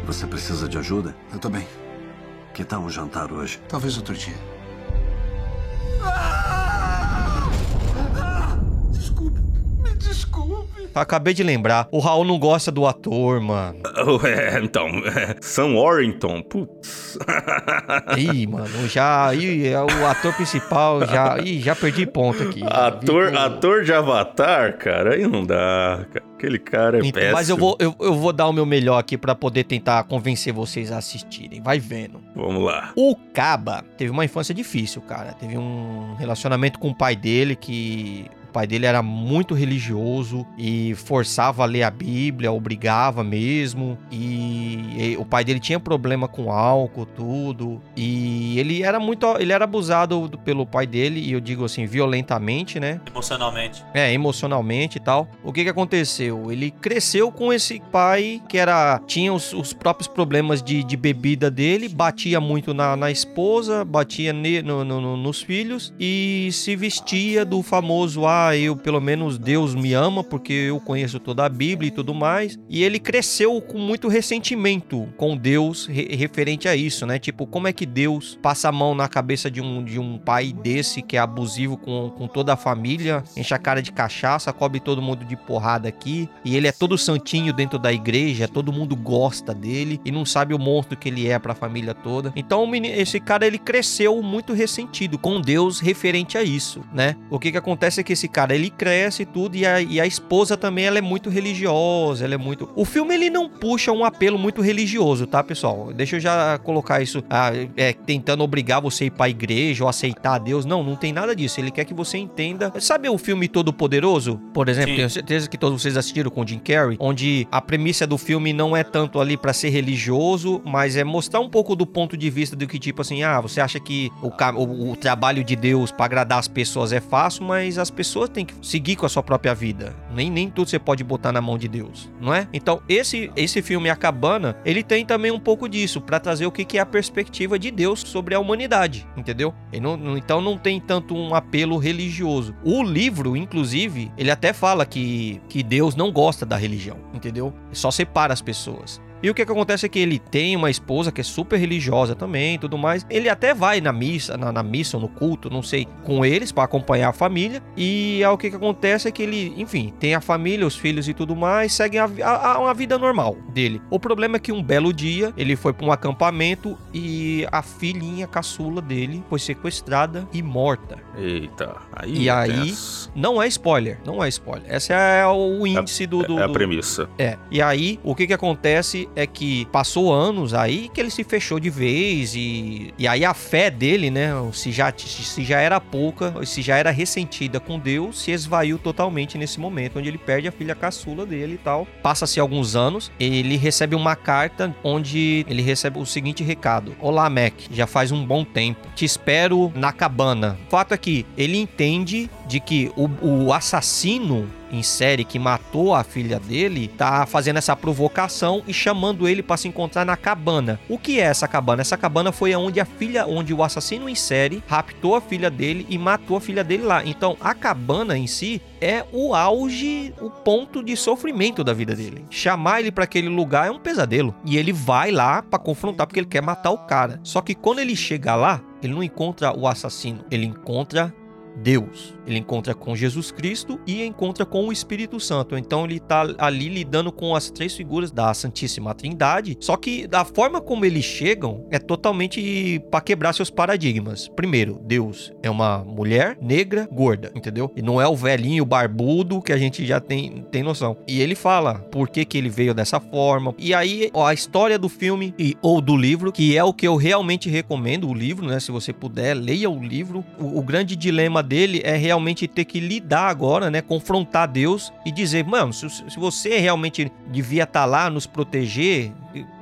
Você precisa de ajuda? Eu tô bem. Que tal o jantar hoje? Talvez outro dia. Desculpe. Me desculpe. Acabei de lembrar, o Raul não gosta do ator, mano. É, então, Sam Warrington, putz. Ih, mano, já. Ih, é o ator principal já. Ih, já perdi ponto aqui. Ator, ator de Avatar, cara, aí não dá. cara. Aquele cara é Então, péssimo. mas eu vou, eu, eu vou dar o meu melhor aqui pra poder tentar convencer vocês a assistirem. Vai vendo. Vamos lá. O Caba teve uma infância difícil, cara. Teve um relacionamento com o pai dele que. O pai dele era muito religioso e forçava a ler a Bíblia, obrigava mesmo. E, e o pai dele tinha problema com álcool, tudo. E ele era muito. Ele era abusado do- pelo pai dele, e eu digo assim, violentamente, né? Emocionalmente. É, emocionalmente e tal. O que que aconteceu? Ele cresceu com esse pai que era tinha os, os próprios problemas de, de bebida dele, batia muito na, na esposa, batia ne- no- no- no- nos filhos e se vestia do famoso ah, eu pelo menos Deus me ama porque eu conheço toda a Bíblia e tudo mais. E ele cresceu com muito ressentimento com Deus re- referente a isso, né? Tipo, como é que Deus passa a mão na cabeça de um, de um pai desse que é abusivo com, com toda a família, enche a cara de cachaça, cobre todo mundo de porrada aqui, e ele é todo santinho dentro da igreja, todo mundo gosta dele e não sabe o monstro que ele é pra família toda. Então, esse cara ele cresceu muito ressentido com Deus referente a isso, né? O que que acontece é que esse cara, ele cresce e tudo, e a, e a esposa também, ela é muito religiosa, ela é muito... O filme, ele não puxa um apelo muito religioso, tá, pessoal? Deixa eu já colocar isso, ah, é, tentando obrigar você a ir pra igreja ou aceitar Deus. Não, não tem nada disso. Ele quer que você entenda... Sabe o filme Todo Poderoso? Por exemplo, Sim. tenho certeza que todos vocês assistiram com o Jim Carrey, onde a premissa do filme não é tanto ali pra ser religioso, mas é mostrar um pouco do ponto de vista do que, tipo assim, ah, você acha que o, o, o trabalho de Deus pra agradar as pessoas é fácil, mas as pessoas têm que seguir com a sua própria vida. Nem, nem tudo você pode botar na mão de Deus, não é? Então, esse, esse filme A Cabana, ele tem também um pouco disso, pra trazer o que, que é a perspectiva de Deus sobre a humanidade, entendeu? Não- então não tem tanto um apelo religioso. O livro, inclusive, ele até fala que, que Deus não gosta da religião, entendeu? Só separa as pessoas. E o que, que acontece é que ele tem uma esposa que é super religiosa também, tudo mais. Ele até vai na missa, na, na missa ou no culto, não sei, com eles para acompanhar a família. E aí, o que, que acontece é que ele, enfim, tem a família, os filhos e tudo mais, seguem a, a- a- uma vida normal dele. O problema é que um belo dia ele foi para um acampamento e a filhinha caçula dele foi sequestrada e morta. Eita, aí E é aí, não é spoiler, não é spoiler. Essa é o índice do, do, É a do- premissa. é. E aí, o que que acontece é que passou anos aí que ele se fechou de vez e, e aí a fé dele, né, se já, se já era pouca, se já era ressentida com Deus, se esvaiu totalmente nesse momento, onde ele perde a filha caçula dele e tal. Passa-se alguns anos, ele recebe uma carta onde ele recebe o seguinte recado: Olá, Mac, já faz um bom tempo. Te espero na cabana. O fato é que ele entende de que o, o assassino em série que matou a filha dele tá fazendo essa provocação e chamando ele para se encontrar na cabana. O que é essa cabana? Essa cabana foi onde a filha, onde o assassino em série raptou a filha dele e matou a filha dele lá. Então, a cabana em si é o auge, o ponto de sofrimento da vida dele. Chamar ele para aquele lugar é um pesadelo. E ele vai lá para confrontar porque ele quer matar o cara. Só que quando ele chega lá, ele não encontra o assassino, ele encontra Deus. Ele encontra com Jesus Cristo e encontra com o Espírito Santo. Então ele tá ali lidando com as três figuras da Santíssima Trindade. Só que da forma como eles chegam é totalmente para quebrar seus paradigmas. Primeiro, Deus é uma mulher negra, gorda, entendeu? E não é o velhinho barbudo que a gente já tem, tem noção. E ele fala por que, que ele veio dessa forma. E aí, ó, a história do filme e, ou do livro, que é o que eu realmente recomendo, o livro, né? Se você puder, leia o livro. O, o grande dilema dele é realmente ter que lidar agora, né? Confrontar Deus e dizer, mano, se, se você realmente devia estar lá nos proteger,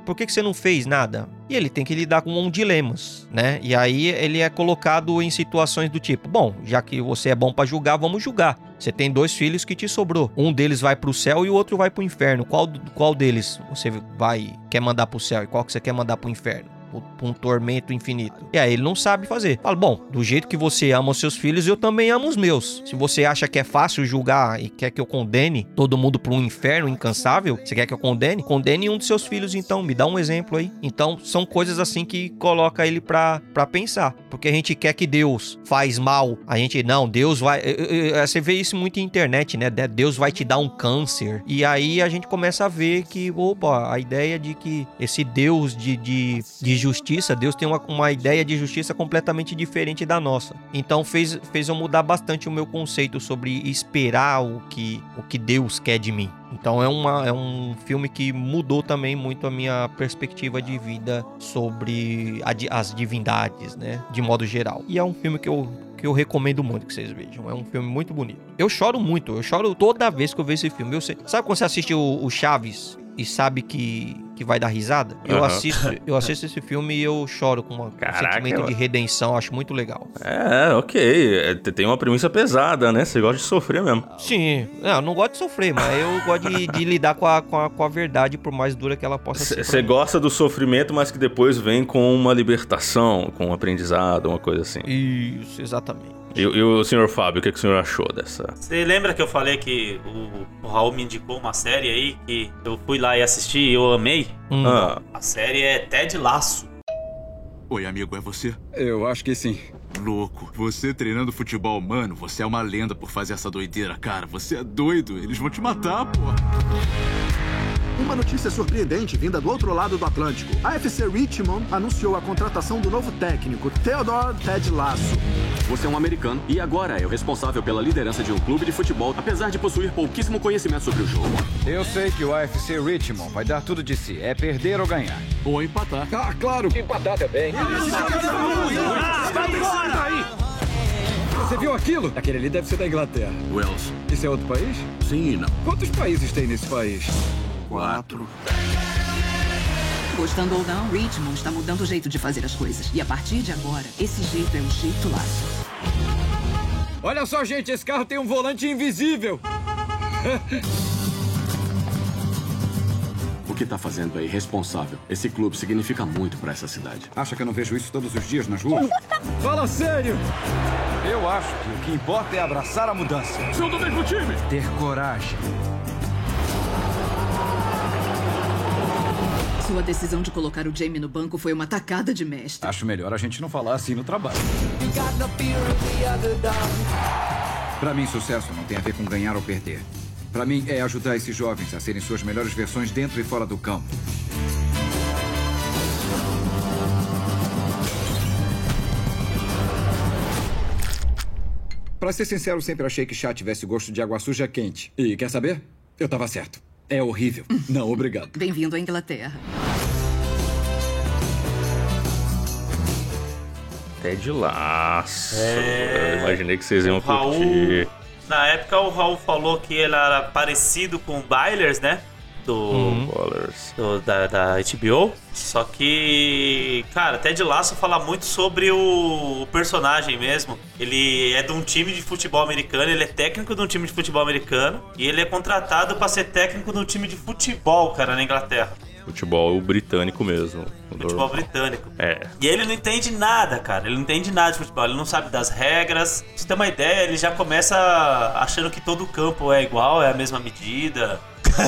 por que, que você não fez nada? E ele tem que lidar com um dilemas, né? E aí ele é colocado em situações do tipo: bom, já que você é bom pra julgar, vamos julgar. Você tem dois filhos que te sobrou. Um deles vai pro céu e o outro vai pro inferno. Qual, qual deles você vai quer mandar pro céu e qual que você quer mandar pro inferno? Pra um tormento infinito. E aí ele não sabe fazer. Fala, bom, do jeito que você ama os seus filhos, eu também amo os meus. Se você acha que é fácil julgar e quer que eu condene todo mundo para um inferno incansável, você quer que eu condene? Condene um dos seus filhos, então. Me dá um exemplo aí. Então, são coisas assim que coloca ele pra, pra pensar. Porque a gente quer que Deus faz mal. A gente, não, Deus vai. eh, Você vê isso muito em internet, né? De- Deus vai te dar um câncer. E aí a gente começa a ver que, opa, a ideia de que esse Deus de, de, de justiça, Deus tem uma, uma ideia de justiça completamente diferente da nossa. Então fez, fez eu mudar bastante o meu conceito sobre esperar o que, o que Deus quer de mim. Então é, uma, é um filme que mudou também muito a minha perspectiva de vida sobre a as divindades, né? De modo geral. E é um filme que eu, que eu recomendo muito que vocês vejam. É um filme muito bonito. Eu choro muito, eu choro toda vez que eu vejo esse filme. Eu sei- sabe quando você assiste o, o Chaves e sabe que, que vai dar risada? Eu, Aham. assisto, eu assisto esse filme e eu choro com uma- um Caraca, sentimento de redenção. Acho muito legal. É, ok. É, tem uma premissa pesada, né? Você gosta de sofrer mesmo. Sim, não, eu não gosto de sofrer, mas eu gosto de, de lidar com a, com, a, com a verdade, por mais dura que ela possa ser. Você gosta do sofrimento, mas que depois vem com uma libertação, com um aprendizado, uma coisa assim. Isso, exatamente. E, e o senhor Fábio, o que, que o senhor achou dessa? Você lembra que eu falei que o, o Raul me indicou uma série aí que eu fui lá e assisti e eu amei? Hum. Ah, A série é Ted Laço. Oi, amigo, é você? Eu acho que sim. Louco. Você treinando futebol, mano, você é uma lenda por fazer essa doideira, cara. Você é doido. Eles vão te matar, pô. Uma notícia surpreendente vinda do outro lado do Atlântico. A FC Richmond anunciou a contratação do novo técnico, Theodore Ted Lasso. Você é um americano e agora é o responsável pela liderança de um clube de futebol, apesar de possuir pouquíssimo conhecimento sobre o jogo. Eu sei que o AFC Richmond vai dar tudo de si. É perder ou ganhar. Ou empatar. Ah, claro. Empatar também. Vai embora! aí! Você viu aquilo? Aquele ali deve ser da Inglaterra. Wells. Isso é outro país? Sim e não. Quantos países tem nesse país? Quatro. Gostando ou não, Richmond está mudando o jeito de fazer as coisas. E a partir de agora, esse jeito é o jeito laço. Olha só, gente, esse carro tem um volante invisível. O que tá fazendo é irresponsável. Esse clube significa muito para essa cidade. Acha que eu não vejo isso todos os dias nas ruas? Fala sério! Eu acho que o que importa é abraçar a mudança. São do mesmo time! Ter coragem. Sua decisão de colocar o Jamie no banco foi uma tacada de mestre. Acho melhor a gente não falar assim no trabalho. Para mim, sucesso não tem a ver com ganhar ou perder. Para mim, é ajudar esses jovens a serem suas melhores versões dentro e fora do campo. Pra ser sincero, sempre achei que chá tivesse gosto de água suja quente. E quer saber? Eu tava certo. É horrível. Não, obrigado. Bem-vindo à Inglaterra. Ted Laço. É. Eu imaginei que vocês iam O Raul- curtir. Na época o Raul falou que ele era parecido com o Bailers, né? Do, Uhum. Do- da, da HBO. Só que, cara, Ted Lasso fala muito sobre o, o personagem mesmo. Ele é de um time de futebol americano, ele é técnico de um time de futebol americano e ele é contratado pra ser técnico de um time de futebol, cara, na Inglaterra. Futebol britânico mesmo. Futebol britânico. É. E ele não entende nada, cara. Ele não entende nada de futebol. Ele não sabe das regras. Pra você ter uma ideia, ele já começa achando que todo campo é igual, é a mesma medida.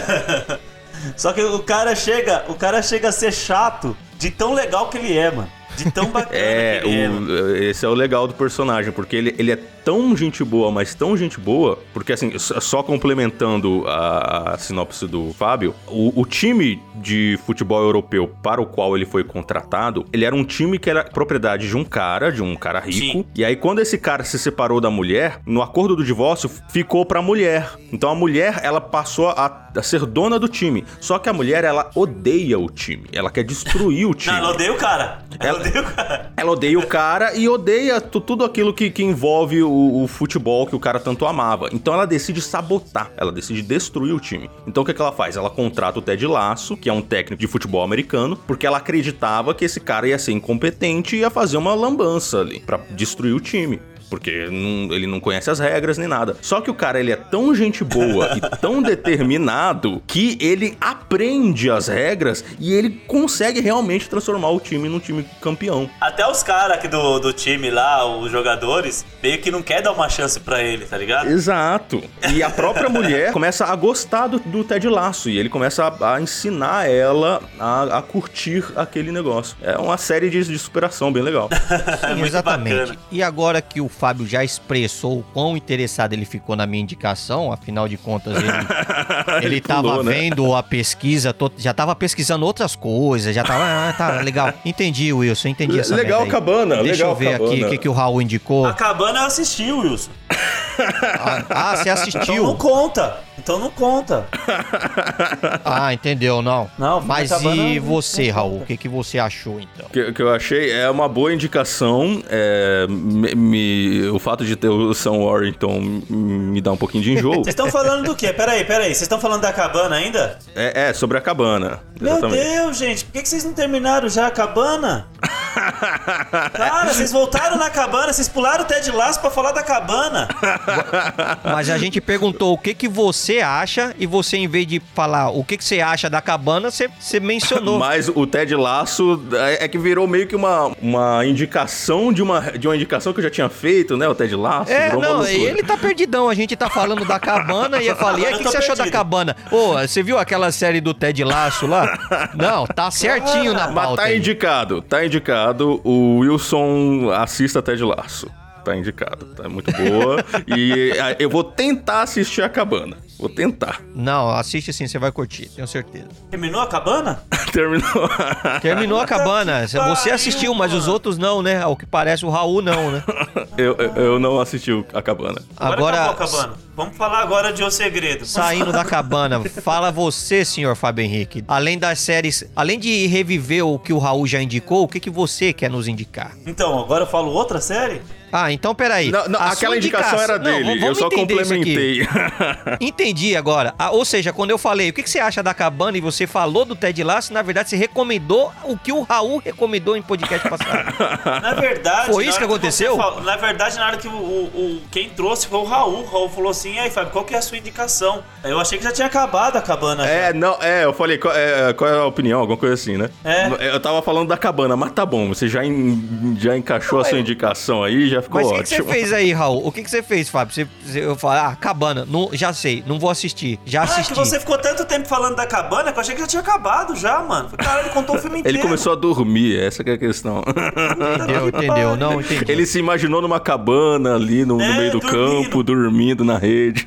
Só que o cara chega, o cara chega a ser chato de tão legal que ele é, mano. De tão bacana É, é, o- mano. esse é o legal do personagem, porque ele, ele é tão gente boa, mas tão gente boa, porque assim, só complementando a, a sinopse do Fábio, o, o time de futebol europeu para o qual ele foi contratado, ele era um time que era propriedade de um cara, de um cara rico, e aí quando esse cara se separou da mulher, no acordo do divórcio, ficou pra mulher. Então a mulher, ela passou a, a ser dona do time, só que a mulher, ela odeia o time, ela quer destruir o time. Não, ela odeia o cara. Ela odeia o cara. Ela odeia o cara e odeia tu- tudo aquilo que, que envolve o, o futebol que o cara tanto amava. Então ela decide sabotar, ela decide destruir o time. Então o que, que ela faz? Ela contrata o Ted Lasso, que é um técnico de futebol americano, porque ela acreditava que esse cara ia ser incompetente e ia fazer uma lambança ali pra destruir o time. Porque não- ele não conhece as regras nem nada. Só que o cara, ele é tão gente boa e tão determinado que ele aprende as regras e ele consegue realmente transformar o time num time campeão. Até os caras aqui do, do time lá, os jogadores, meio que não quer dar uma chance pra ele, tá ligado? Exato. E a própria mulher começa a gostar do, do Ted Laço e ele começa a, a ensinar ela a, a curtir aquele negócio. É uma série de, de superação bem legal. Sim, exatamente. E agora que o Fábio já expressou o quão interessado ele ficou na minha indicação, afinal de contas ele, ele, Ele tava pulou, né? vendo a pesquisa, to- já tava pesquisando outras coisas, já tava, ah, tá, legal. Entendi, Wilson, entendi essa Legal, merda aí. Cabana, Deixa legal, eu ver aqui Cabana. o que, que o Raul indicou. A cabana eu assisti, Wilson. Ah, você Então assistiu? não conta. Então não conta. Ah, Ah, entendeu, não. Não, Mas e não- você, Raul? O que, que você achou, então? O que, que eu achei é uma boa indicação. é, me- me- o fato de ter o Sam Warrington me dá um pouquinho de enjoo. Vocês estão falando do quê? Peraí, peraí. Vocês estão falando da cabana ainda? é, é, sobre a cabana. Meu Exatamente. Deus, gente. Por que que vocês não terminaram já a cabana? Cara, vocês voltaram na cabana. Vocês pularam o Ted Lasso pra falar da cabana. Mas a gente perguntou o que, que você acha e você, em vez de falar o que, que você acha da cabana, você, você mencionou. Mas o Ted Laço é é que virou meio que uma, uma indicação de uma, de uma indicação que eu já tinha feito, né? O Ted Laço. É, não, ele tá perdidão. A gente tá falando da cabana e eu falei, e aí, o que, que você achou da cabana? Ô, você viu aquela série do Ted Laço lá? Não, tá certinho na Mas pauta. tá aí. indicado, tá indicado. O Wilson assista Ted Laço. Tá indicado. Tá muito boa. e ah, eu vou tentar assistir a cabana. Vou tentar. Não, assiste sim, você vai curtir, tenho certeza. Terminou a cabana? Terminou. Terminou a cabana. Você assistiu, mas os outros não, né? Ao que parece, o Raul não, né? eu, eu, não assisti o- a cabana. Agora, Agora, a cabana. Vamos falar agora de O Segredo. saindo da cabana, fala você, senhor Fábio Henrique. Além das séries, além de reviver o que o Raul já indicou, o que, que você quer nos indicar? Então, agora eu falo outra série? Ah, então peraí. Não, não, aquela sua indicação era Não, dele. vamos eu só complementei. Entendi agora. Ah, ou seja, quando eu falei o que, que você acha da cabana e você falou do Ted Lasso, na verdade você recomendou o que o Raul recomendou em podcast passado. Na verdade. Foi isso que aconteceu? você falou- na verdade, na hora que o, o- o- quem trouxe foi o Raul. O Raul falou assim: e aí, Fábio, qual que é a sua indicação? Eu achei que já tinha acabado a cabana. É, não, é, eu falei, qual é, qual é a opinião, alguma coisa assim, né? É. Eu tava falando da cabana, mas tá bom, você já, en- já encaixou a sua indicação aí, já ficou Mas o que, você ótimo. fez aí, Raul? O que, que você fez, Fábio? Você, eu falei, ah, cabana, não, já sei, não vou assistir. Já Ah, é assisti. que você ficou tanto tempo falando da cabana que eu achei que já tinha acabado já, mano. Caralho, ele contou o filme inteiro. Ele começou a dormir, essa que é a questão. Entendeu, entendeu? Não, entendi. Ele se imaginou numa cabana ali no, no É, meio do dormindo. campo, dormindo na rede.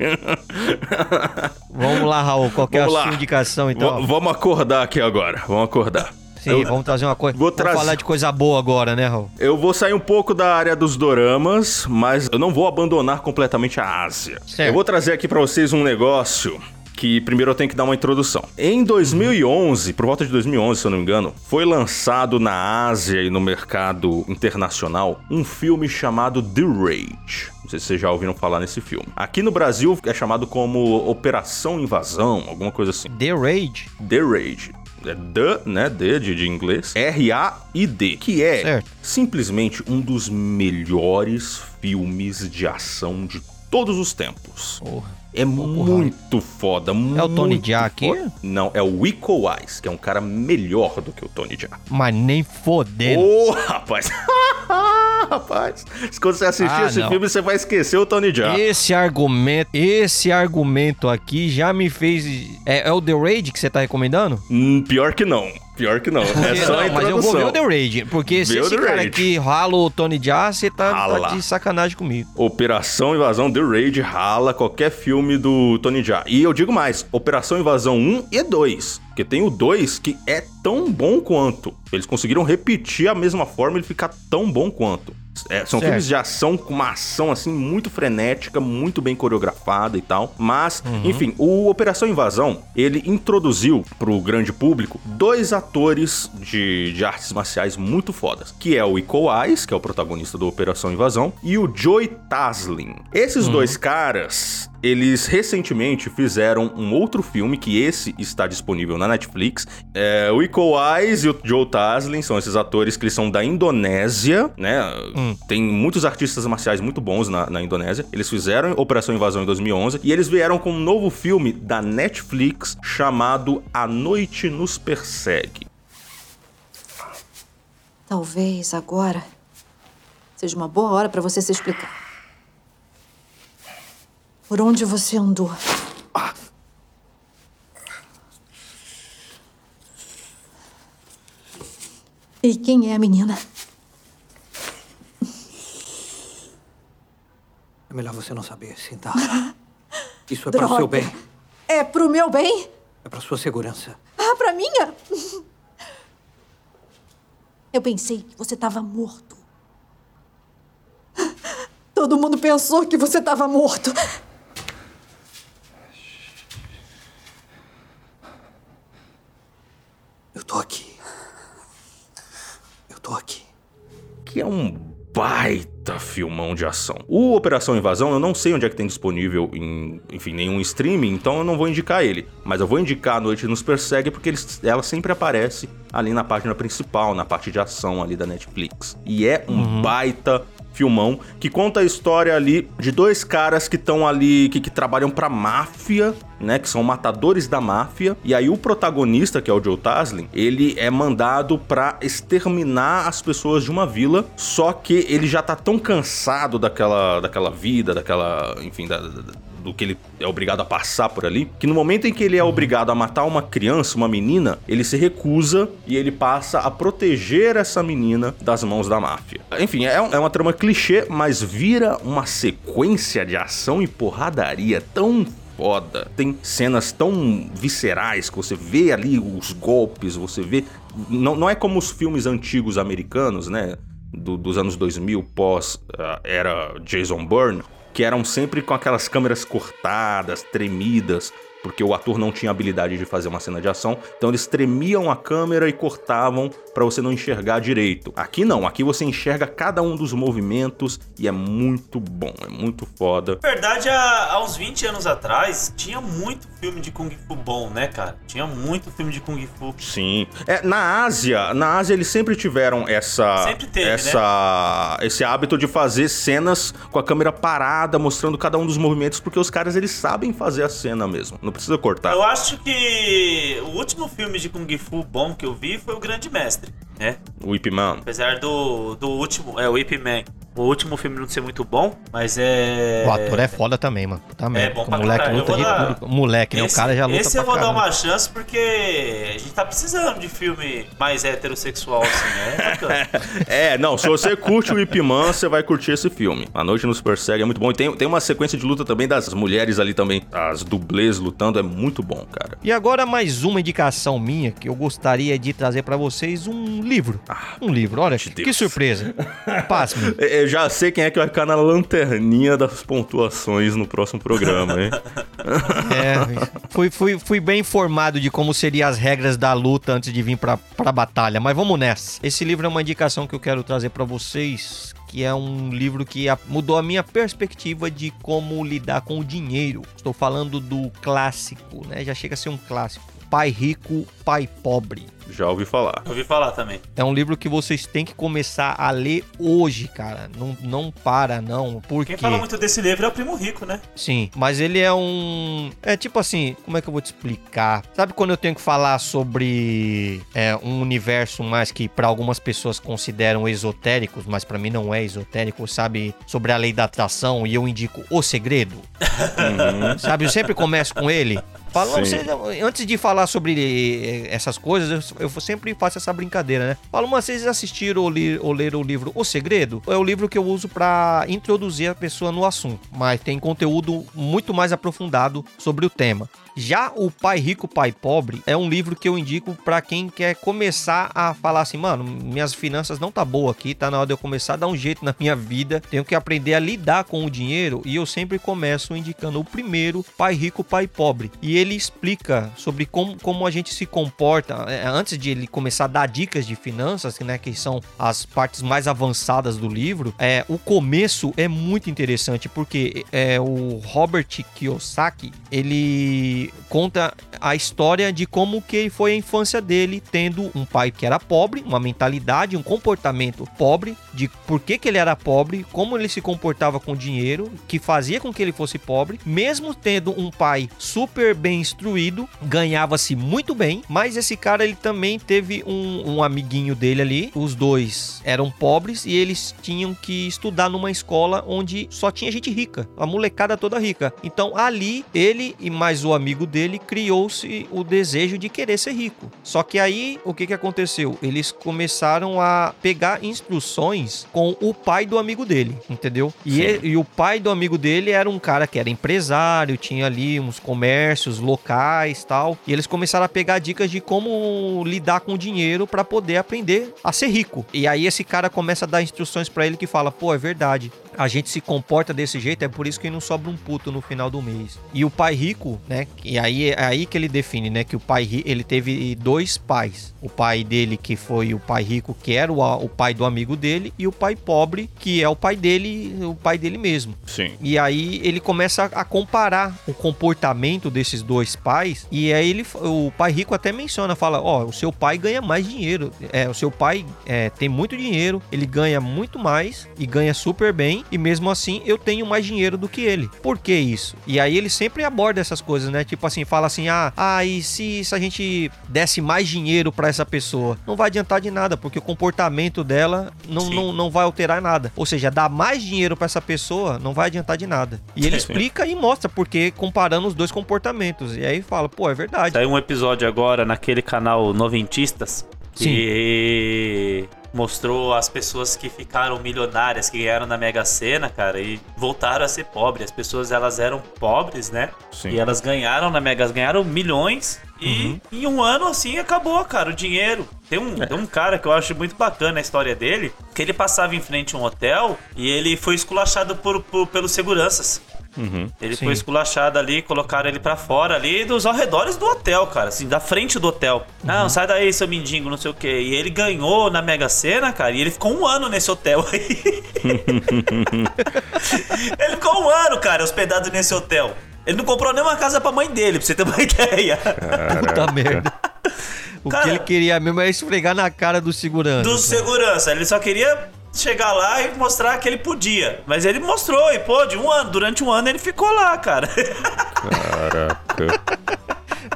Vamos lá, Raul, qual é a sua indicação, então? V- vamos acordar aqui agora, vamos acordar. Sim, Eu- vamos trazer uma coisa. vou Vamos trazer- falar de coisa boa agora, né, Raul? Eu vou sair um pouco da área dos doramas, mas eu não vou abandonar completamente a Ásia. Certo. Eu vou trazer aqui pra vocês um negócio que primeiro eu tenho que dar uma introdução. Em 2011, por volta de 2011, se eu não me engano, foi lançado na Ásia e no mercado internacional um filme chamado The Rage. Não sei se vocês já ouviram falar nesse filme. Aqui no Brasil é chamado como Operação Invasão, alguma coisa assim. The Rage. The Raid. É The, né? The de, de inglês. R-A-I-D. Que é Certo. simplesmente um dos melhores filmes de ação de todos os tempos. É muito foda, muito É o Tony Jaa aqui? Não, é o Iko Wise, que é um cara melhor do que o Tony Jaa. Mas nem fodendo. Ô, rapaz! rapaz! Quando você assistir Ah, esse não. filme, você vai esquecer o Tony Jaa. Esse argumento, esse argumento aqui já me fez. É, é o The Raid que você tá recomendando? Hum, pior que não. Pior que não. É só a não, mas eu vou ver o introdução. The Raid. Porque se esse cara Raid. aqui rala o Tony Jaa, você tá, tá de sacanagem comigo. Operação Invasão The Raid rala qualquer filme do Tony Jaa. E eu digo mais, Operação Invasão 1 e 2. Porque tem o 2 que é tão bom quanto. Eles conseguiram repetir a mesma forma e ele ficar tão bom quanto. É, são Certo. filmes de ação com uma ação assim muito frenética, muito bem coreografada e tal. Mas, Uhum. enfim, o Operação Invasão, ele introduziu pro grande público dois atores de, de artes marciais muito fodas, que é o Iko Wise, que é o protagonista do Operação Invasão, e o Joey Taslin. Esses dois caras, eles recentemente fizeram um outro filme, que esse está disponível na Netflix. É, o Iko Wise e o Joe Taslin são esses atores que eles são da Indonésia, né? Tem muitos artistas marciais muito bons na, na Indonésia. Eles fizeram Operação Invasão em 2011 e eles vieram com um novo filme da Netflix chamado A Noite Nos Persegue. Talvez agora seja uma boa hora para você se explicar. Por onde você andou? E quem é a menina? É melhor você não saber, tá? Isso é para o seu bem. É pro meu bem? É para sua segurança. Ah, pra minha? Eu pensei que você estava morto. Todo mundo pensou que você estava morto. Eu tô aqui. Eu tô aqui. Que é um baita filmão de ação. O Operação Invasão eu não sei onde é que tem disponível em, enfim, nenhum streaming, então eu não vou indicar ele. Mas eu vou indicar A Noite Nos Persegue porque eles- ela sempre aparece ali na página principal, na parte de ação ali da Netflix. E é um baita filmão que conta a história ali de dois caras que estão ali, que, que trabalham pra máfia, né? Que são matadores da máfia. E aí o protagonista, que é o Joe Taslin, ele é mandado pra exterminar as pessoas de uma vila. Só que ele já tá tão cansado daquela, daquela vida, daquela, enfim, da- da- do que ele é obrigado a passar por ali, que no momento em que ele é obrigado a matar uma criança, uma menina, ele se recusa e ele passa a proteger essa menina das mãos da máfia. Enfim, é, um- é uma trama clichê, mas vira uma sequência de ação e porradaria tão foda. Tem cenas tão viscerais que você vê ali os golpes, você vê. Não, não é como os filmes antigos americanos, né? do- dos anos 2000, pós ah, era Jason Bourne, que eram sempre com aquelas câmeras cortadas, tremidas, porque o ator não tinha habilidade de fazer uma cena de ação, então eles tremiam a câmera e cortavam pra você não enxergar direito. Aqui não, aqui você enxerga cada um dos movimentos e é muito bom, é muito foda. Na verdade, há, há uns 20 anos atrás, tinha muito filme de Kung Fu bom, né, cara? Tinha muito filme de Kung Fu. Sim. É, na Ásia, na Ásia eles sempre tiveram essa Sempre teve, essa esse hábito de fazer cenas com a câmera parada, mostrando cada um dos movimentos, porque os caras eles sabem fazer a cena mesmo. Não precisa cortar. Eu acho que o último filme de Kung Fu bom que eu vi foi O Grande Mestre, né? O Ip Man. Apesar do, do último, é o Ip Man. O último filme não ser muito bom, mas é. O ator é foda também, mano. Puta merda. bom o pra moleque caralho. Luta de dar- tudo. Moleque, né? O cara já luta Esse pra eu vou dar caramba. uma chance porque a gente tá precisando de filme mais heterossexual, assim, né? É. É, não, se você curte o Ip Man, você vai curtir esse filme. A Noite nos Persegue é muito bom. E tem, tem uma sequência de luta também das mulheres ali também, as dublês lutando, é muito bom, cara. E agora mais uma indicação minha que eu gostaria de trazer pra vocês um livro. um livro, olha, que surpresa. Pasme. Eu já sei quem é que vai ficar na lanterninha das pontuações no próximo programa, hein? É, fui, fui, fui bem informado de como seriam as regras da luta antes de vir pra, pra batalha, mas vamos nessa. Esse livro é uma indicação que eu quero trazer pra vocês, que é um livro que mudou a minha perspectiva de como lidar com o dinheiro. Estou falando do clássico, né? Já chega a ser um clássico. Pai Rico, Pai Pobre. Já ouvi falar. Ouvi falar também. É um livro que vocês têm que começar a ler hoje, cara. Não, não para, não. Porque... Quem fala muito desse livro é o Primo Rico, né? Sim, mas ele é um. É tipo assim, como é que eu vou te explicar? Sabe quando eu tenho que falar sobre é, um universo mais que pra algumas pessoas consideram esotéricos, mas pra mim não é esotérico, sabe? Sobre a lei da atração e eu indico O Segredo? Uhum. Sabe? Eu sempre começo com ele. Sim. vocês- antes de falar sobre eh, essas coisas, eu, eu sempre faço essa brincadeira, né? Fala, mas vocês assistiram ou, li- ou leram o livro O Segredo? É o livro que eu uso pra introduzir a pessoa no assunto, mas tem conteúdo muito mais aprofundado sobre o tema. Já o Pai Rico, Pai Pobre é um livro que eu indico pra quem quer começar a falar assim, mano, minhas finanças não tá boa aqui, tá na hora de eu começar a dar um jeito na minha vida, tenho que aprender a lidar com o dinheiro e eu sempre começo indicando o primeiro, Pai Rico, Pai Pobre. E ele explica sobre como, como a gente se comporta, é, antes de ele começar a dar dicas de finanças, né, que são as partes mais avançadas do livro, é, o começo é muito interessante, porque é, o Robert Kiyosaki, ele conta a história de como que foi a infância dele, tendo um pai que era pobre, uma mentalidade, um comportamento pobre, de por que, que ele era pobre, como ele se comportava com dinheiro, que fazia com que ele fosse pobre, mesmo tendo um pai super bem instruído, ganhava-se muito bem, mas esse cara ele também teve um, um amiguinho dele ali, os dois eram pobres e eles tinham que estudar numa escola onde só tinha gente rica, a molecada toda rica. Então ali ele e mais o amigo dele criou-se o desejo de querer ser rico. Só que aí o que que aconteceu? Eles começaram a pegar instruções com o pai do amigo dele, entendeu? E, ele- e o pai do amigo dele era um cara que era empresário, tinha ali uns comércios locais, tal, e eles começaram a pegar dicas de como lidar com o dinheiro para poder aprender a ser rico. E aí esse cara começa a dar instruções para ele que fala: "Pô, é verdade. A gente se comporta desse jeito, é por isso que não sobra um puto no final do mês". E o pai rico, né? E aí é aí que ele define, né, que o pai ele teve dois pais. O pai dele que foi o pai rico, que era o, o pai do amigo dele, e o pai pobre, que é o pai dele, o pai dele mesmo. Sim. E aí ele começa a comparar o comportamento desses dois pais. E aí ele, o pai rico até menciona, fala, ó, o seu pai ganha mais dinheiro. É, o seu pai é, tem muito dinheiro, ele ganha muito mais e ganha super bem. e mesmo assim eu tenho mais dinheiro do que ele. Por que isso? E aí ele sempre aborda essas coisas, né? Tipo assim, fala assim: ah, ah e se, se a gente desse mais dinheiro para essa pessoa? Não vai adiantar de nada, porque o comportamento dela não, não, não vai alterar nada. Ou seja, dar mais dinheiro para essa pessoa não vai adiantar de nada. E ele Sim. explica e mostra porque comparando os dois comportamentos. E aí fala, pô, é verdade. Saiu um episódio agora naquele canal Noventistas que mostrou as pessoas que ficaram milionárias, que ganharam na Mega Sena, cara, e voltaram a ser pobres. As pessoas elas eram pobres, né? Sim. E elas ganharam na Mega, ganharam milhões e em um ano assim acabou, cara, o dinheiro. Tem um, tem um cara que eu acho muito bacana a história dele, que ele passava em frente a um hotel e ele foi esculachado por, por- pelos seguranças. Uhum. Ele Sim. foi esculachado ali, colocaram ele pra fora ali dos arredores do hotel, cara, assim, da frente do hotel. Não, sai daí, seu mendigo, não sei o quê. E ele ganhou na Mega Sena, cara, e ele ficou um ano nesse hotel aí. ele ficou um ano, cara, hospedado nesse hotel. Ele não comprou nem uma casa pra mãe dele, pra você ter uma ideia. Puta merda. O Cara- que ele queria mesmo é esfregar na cara do segurança. Do segurança. Ele só queria chegar lá e mostrar que ele podia. Mas ele mostrou e pôde. Um ano. Durante um ano ele ficou lá, cara. Caraca.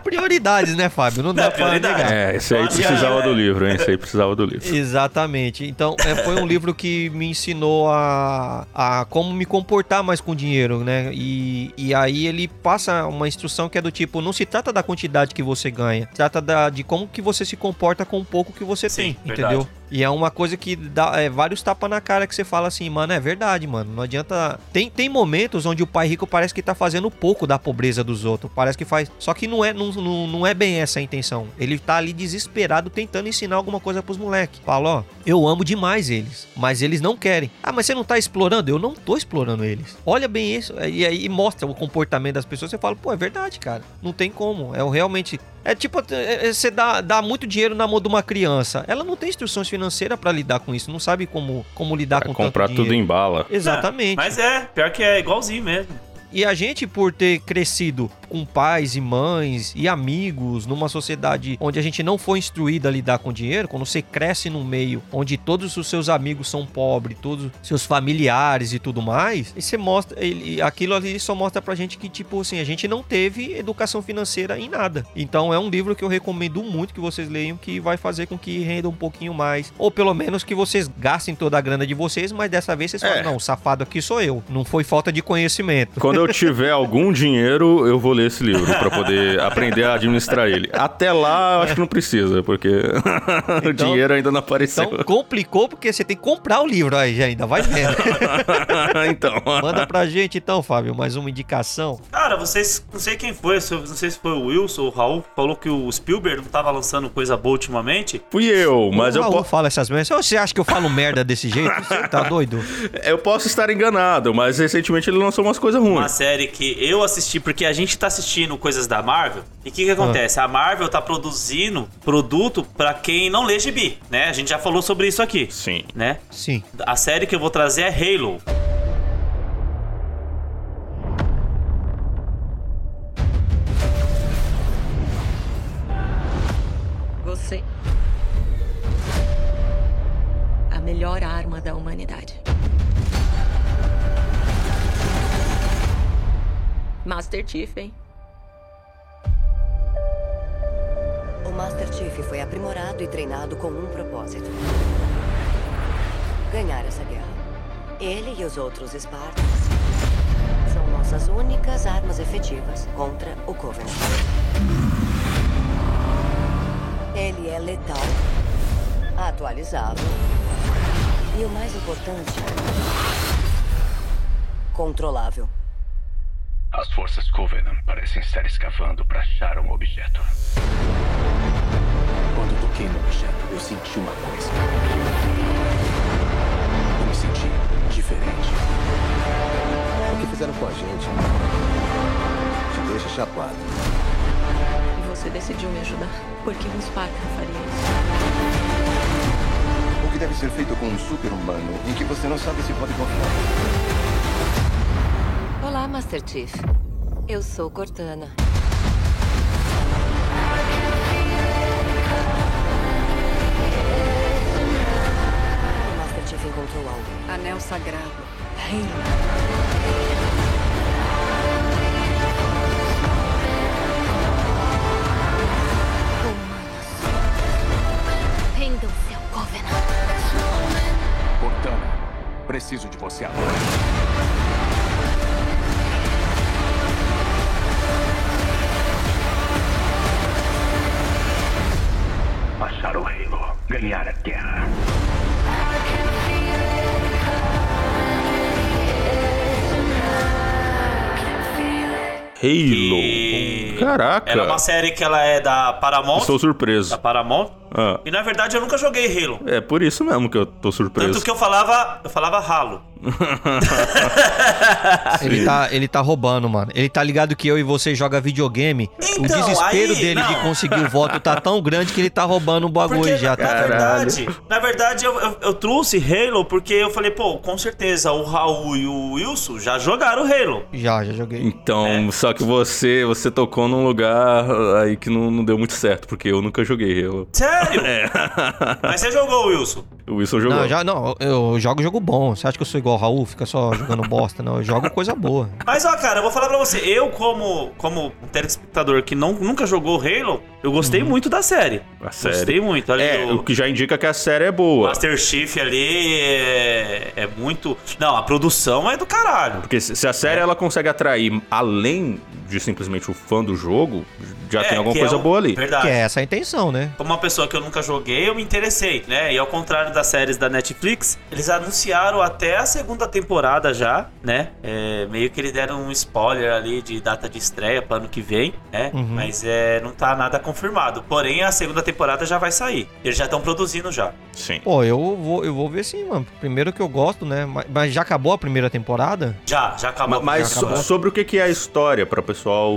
Prioridades, né, Fábio? Não dá Não, pra prioridade. negar. É, esse aí precisava cara. do livro, hein? Esse aí precisava do livro. Exatamente. Então, é, foi um livro que me ensinou a, a como me comportar mais com dinheiro, né? E, e aí ele passa uma instrução que é do tipo, não se trata da quantidade que você ganha, se trata da, de como que você se comporta com o pouco que você tem, verdade. entendeu? E é uma coisa que dá é, vários tapas na cara que você fala assim, mano, é verdade, mano. Não adianta. Tem, tem momentos onde o pai rico parece que tá fazendo pouco da pobreza dos outros. Parece que faz. Só que não é, não, não, não é bem essa a intenção. Ele tá ali desesperado tentando ensinar alguma coisa pros moleques. Fala, ó, eu amo demais eles, mas eles não querem. Ah, mas você não tá explorando? Eu não tô explorando eles. Olha bem isso. E aí mostra o comportamento das pessoas. Você fala, pô, é verdade, cara. Não tem como. É o realmente. É tipo, é- é- você dá, dá muito dinheiro na mão de uma criança. Ela não tem instruções financeiras pra lidar com isso. Não sabe como, como lidar com Comprar tanto tudo em bala. Exatamente. Mas é, pior que é igualzinho mesmo. E a gente, por ter crescido com pais e mães e amigos numa sociedade onde a gente não foi instruído a lidar com dinheiro, quando você cresce num meio onde todos os seus amigos são pobres, todos os seus familiares e tudo mais, e você mostra, ele, aquilo ali só mostra pra gente que, tipo assim, a gente não teve educação financeira em nada. Então é um livro que eu recomendo muito que vocês leiam, que vai fazer com que renda um pouquinho mais, ou pelo menos que vocês gastem toda a grana de vocês, mas dessa vez vocês falam, não, o safado aqui sou eu, não foi falta de conhecimento. Quando eu tiver algum dinheiro, eu vou ler esse livro pra poder aprender a administrar ele. Até lá, eu acho que não precisa, porque o dinheiro ainda não apareceu. Então complicou porque você tem que comprar o livro aí, já ainda vai vendo. então. Manda pra gente então, Fábio, mais uma indicação. Cara, vocês. Não sei quem foi, não sei se foi o Wilson ou o Raul, falou que o Spielberg não tava lançando coisa boa ultimamente. Fui eu, mas o eu posso. fala essas merdas. Você acha que eu falo merda desse jeito? Você tá doido? Eu posso estar enganado, mas recentemente ele lançou umas coisas Uma ruins. Série que eu assisti, porque a gente tá assistindo coisas da Marvel. E o que que acontece? A Marvel tá produzindo produto pra quem não lê gibi, né? A gente já falou sobre isso aqui. Sim. Né? Sim. A série que eu vou trazer é Halo. Você. A melhor arma da humanidade. Master Chief, hein? O Master Chief foi aprimorado e treinado com um propósito: ganhar essa guerra. Ele e os outros Spartans são nossas únicas armas efetivas contra o Covenant. Ele é letal, atualizável e o mais importante, controlável. As forças Covenant parecem estar escavando para achar um objeto. Quando toquei no objeto, eu senti uma coisa. Eu me senti diferente. O que fizeram com a gente te deixa chapado. E você decidiu me ajudar. Porque um Spartan faria isso. O que deve ser feito com um super-humano em que você não sabe se pode confiar. Olá, Master Chief. Eu sou Cortana. O Master Chief encontrou algo. Anel sagrado. Halo. Rendam-se ao Covenant. Cortana, preciso de você agora. Achar o Halo, ganhar a guerra. Halo. Caraca. Ela é uma série que ela é da Paramount. Estou surpreso. Da Paramount. Ah, E na verdade eu nunca joguei Halo. é por isso mesmo que eu tô surpreso. Tanto que eu falava, eu falava ralo. Ele tá, ele tá roubando, mano. Ele tá ligado que eu e você joga videogame. o Então, desespero aí, dele de não. conseguir o voto tá tão grande que ele tá roubando o bagulho Porque, já. na, Tá na verdade, na verdade eu, eu, eu trouxe Halo porque eu falei, pô, com certeza o Raul e o Wilson já jogaram Halo. Já, já joguei. Então, É. só que você você tocou num lugar aí que não, não deu muito certo, porque eu nunca joguei Halo. Sério? É. Mas você jogou, Wilson? O Wilson jogou. Não, já, não, eu jogo jogo bom. Você acha que eu sou igual o Raul? Fica só jogando bosta? Não, eu jogo coisa boa. Mas ó, cara, eu vou falar pra você, eu como como um telespectador que não, nunca jogou Halo, eu gostei muito da série. A série. Gostei muito. Ali, É, o o que já indica que a série é boa. Master Chief ali é, é muito... Não, a produção é do caralho. Porque se a série ela consegue atrair além de simplesmente o fã do jogo, já É, tem alguma é coisa o- boa ali. Verdade. Que é essa a intenção, né? Como uma pessoa que eu nunca joguei, eu me interessei, né? E ao contrário das séries da Netflix, eles anunciaram até a segunda temporada já, né? É, meio que eles deram um spoiler ali de data de estreia para ano que vem, né? Uhum. Mas é, não tá nada confirmado. Porém, a segunda temporada já vai sair. Eles já estão produzindo já. Sim. Pô, eu vou, eu vou ver sim, mano. Primeiro que eu gosto, né? Mas, mas já acabou a primeira temporada? Já, já acabou. Mas Já so- acabou. sobre o que que é a história, para o pessoal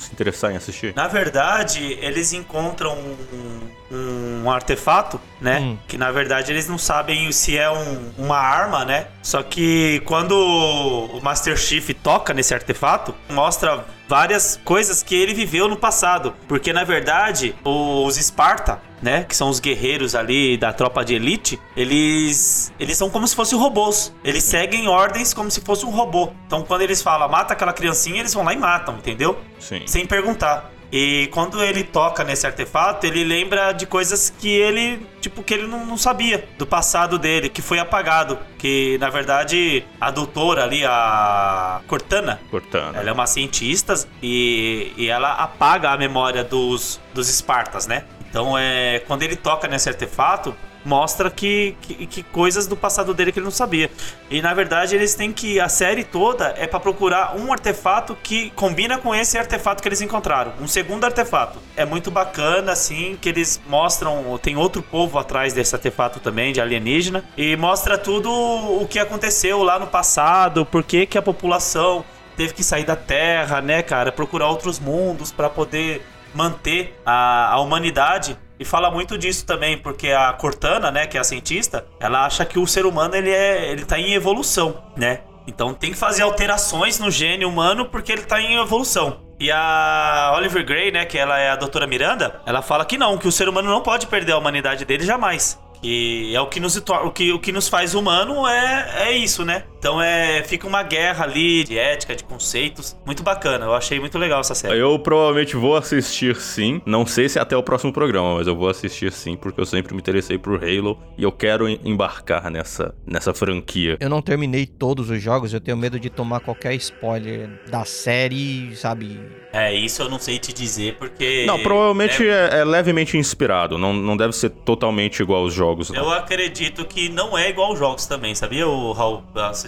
se interessar em assistir? Na verdade, eles encontram um, um artefato, né? Hum. Que na verdade eles não sabem se é um- uma arma, né? Só que quando o Master Chief toca nesse artefato, mostra várias coisas que ele viveu no passado. Porque na verdade, os Sparta, né? Que são os guerreiros ali da tropa de elite, eles. Eles são como se fossem robôs. Eles seguem ordens como se fosse um robô. Então quando eles falam mata aquela criancinha, eles vão lá e matam, entendeu? Sim. sem perguntar. E quando ele toca nesse artefato, ele lembra de coisas que ele, tipo, que ele não, não sabia do passado dele, que foi apagado. Que, na verdade, a doutora ali, a Cortana, Cortana. ela é uma cientista e, e ela apaga a memória dos, dos Espartas, né? Então, é, quando ele toca nesse artefato, mostra que, que, que coisas do passado dele que ele não sabia. E na verdade eles têm que. A série toda é pra procurar um artefato que combina com esse artefato que eles encontraram. Um segundo artefato. É muito bacana, assim, que eles mostram. Tem outro povo atrás desse artefato também, de alienígena. E mostra tudo o que aconteceu lá no passado, por que, que a população teve que sair da Terra, né, cara? Procurar outros mundos pra poder manter a, a humanidade. E fala muito disso também, porque a Cortana, né, que é a cientista, ela acha que o ser humano ele é, ele tá em evolução, né? Então tem que fazer alterações no gene humano porque ele tá em evolução. E a Oliver Gray, né, que ela é a doutora Miranda, ela fala que não, que o ser humano não pode perder a humanidade dele jamais. E é o que nos, o que, o que nos faz humano é, é isso, né? Então é fica uma guerra ali de ética, de conceitos. Muito bacana, eu achei muito legal essa série. Eu provavelmente vou assistir sim. Não sei se até o próximo programa, mas eu vou assistir sim, porque eu sempre me interessei por Halo e eu quero em- embarcar nessa, nessa franquia. Eu não terminei todos os jogos, eu tenho medo de tomar qualquer spoiler da série, sabe? É, isso eu não sei te dizer porque. Não, provavelmente né, é, é levemente inspirado. Não, não deve ser totalmente igual aos jogos. não. Eu acredito que não é igual aos jogos também, sabia? O Raul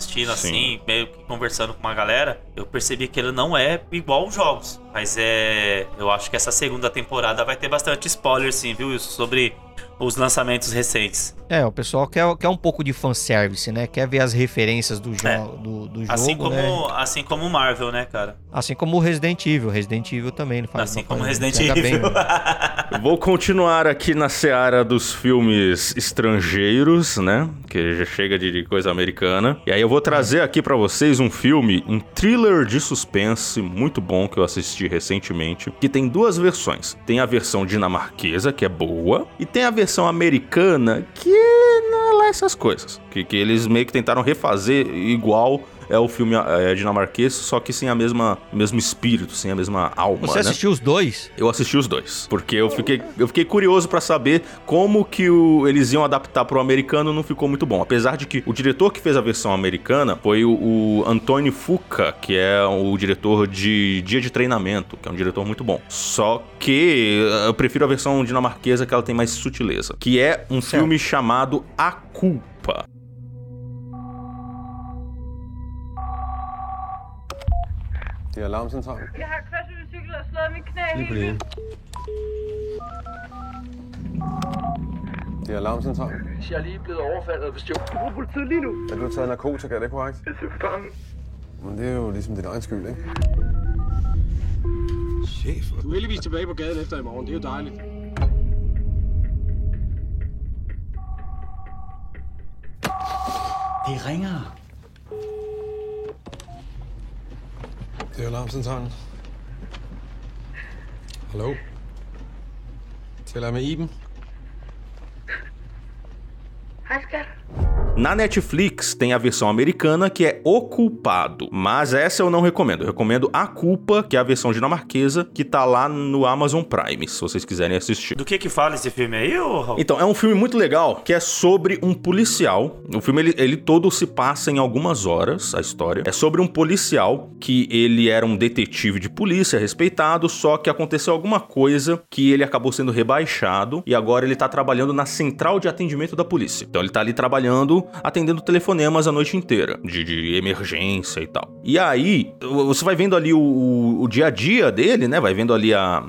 assistindo Sim. assim, meio que conversando com uma galera, eu percebi que ele não é igual aos jogos. Mas é. Eu acho que essa segunda temporada vai ter bastante spoiler, sim, viu? Isso sobre os lançamentos recentes. É, o pessoal quer, quer um pouco de fanservice, né? Quer ver as referências do, jo É. do, do jogo, Assim como, né? assim como o Marvel, né, cara? Assim como o Resident Evil. Resident Evil também não faz Assim não como faz- Resident pega bem, Evil. né? Vou continuar aqui na seara dos filmes estrangeiros, né? Que já chega de de coisa americana. E aí eu vou trazer aqui pra vocês um filme, um thriller de suspense muito bom que eu assisti recentemente, que tem duas versões. Tem a versão dinamarquesa, que é boa, e tem a versão americana, que ela essas coisas. Que, que eles meio que tentaram refazer igual é o filme é, dinamarquês, só que sem a mesma mesmo espírito, sem a mesma alma. Você né? assistiu os dois? Eu assisti os dois, porque eu fiquei, eu fiquei curioso pra saber como que o, eles iam adaptar pro americano, não ficou muito bom. Apesar de que o diretor que fez a versão americana foi o, o Antônio Fuca, que é o diretor de Dia de Treinamento, que é um diretor muito bom. Só que eu prefiro a versão dinamarquesa, que ela tem mais sutileza, que é um filme chamado A Culpa. Det er alarmcentralen. Jeg har kørt ud cykel og slået min knæ Lige på helt det. Det er alarmcentralen. Jeg er lige blevet overfaldet og bestjålet. Du politiet lige nu. Er du taget narkotika, er det korrekt? Jeg er bange. Men det er jo ligesom din egen skyld, ikke? Chef. Du er heldigvis tilbage på gaden efter i morgen. Det er jo dejligt. Det ringer. Det er alarmcentralen. Hallo? Taler jeg med Iben? Hej, skat. Na Netflix tem a versão americana que é O Culpado, mas essa eu não recomendo. Eu recomendo A Culpa, que é a versão dinamarquesa, que tá lá no Amazon Prime, se vocês quiserem assistir. Do que que fala esse filme aí, ô Raul? Então, é um filme muito legal, que é sobre um policial. O filme, ele, ele todo se passa em algumas horas, a história. É sobre um policial que ele era um detetive de polícia, respeitado, só que aconteceu alguma coisa que ele acabou sendo rebaixado e agora ele tá trabalhando na central de atendimento da polícia. Então ele tá ali trabalhando, atendendo telefonemas a noite inteira, de, de emergência e tal. E aí, você vai vendo ali o, o, o dia a dia dele, né? Vai vendo ali a,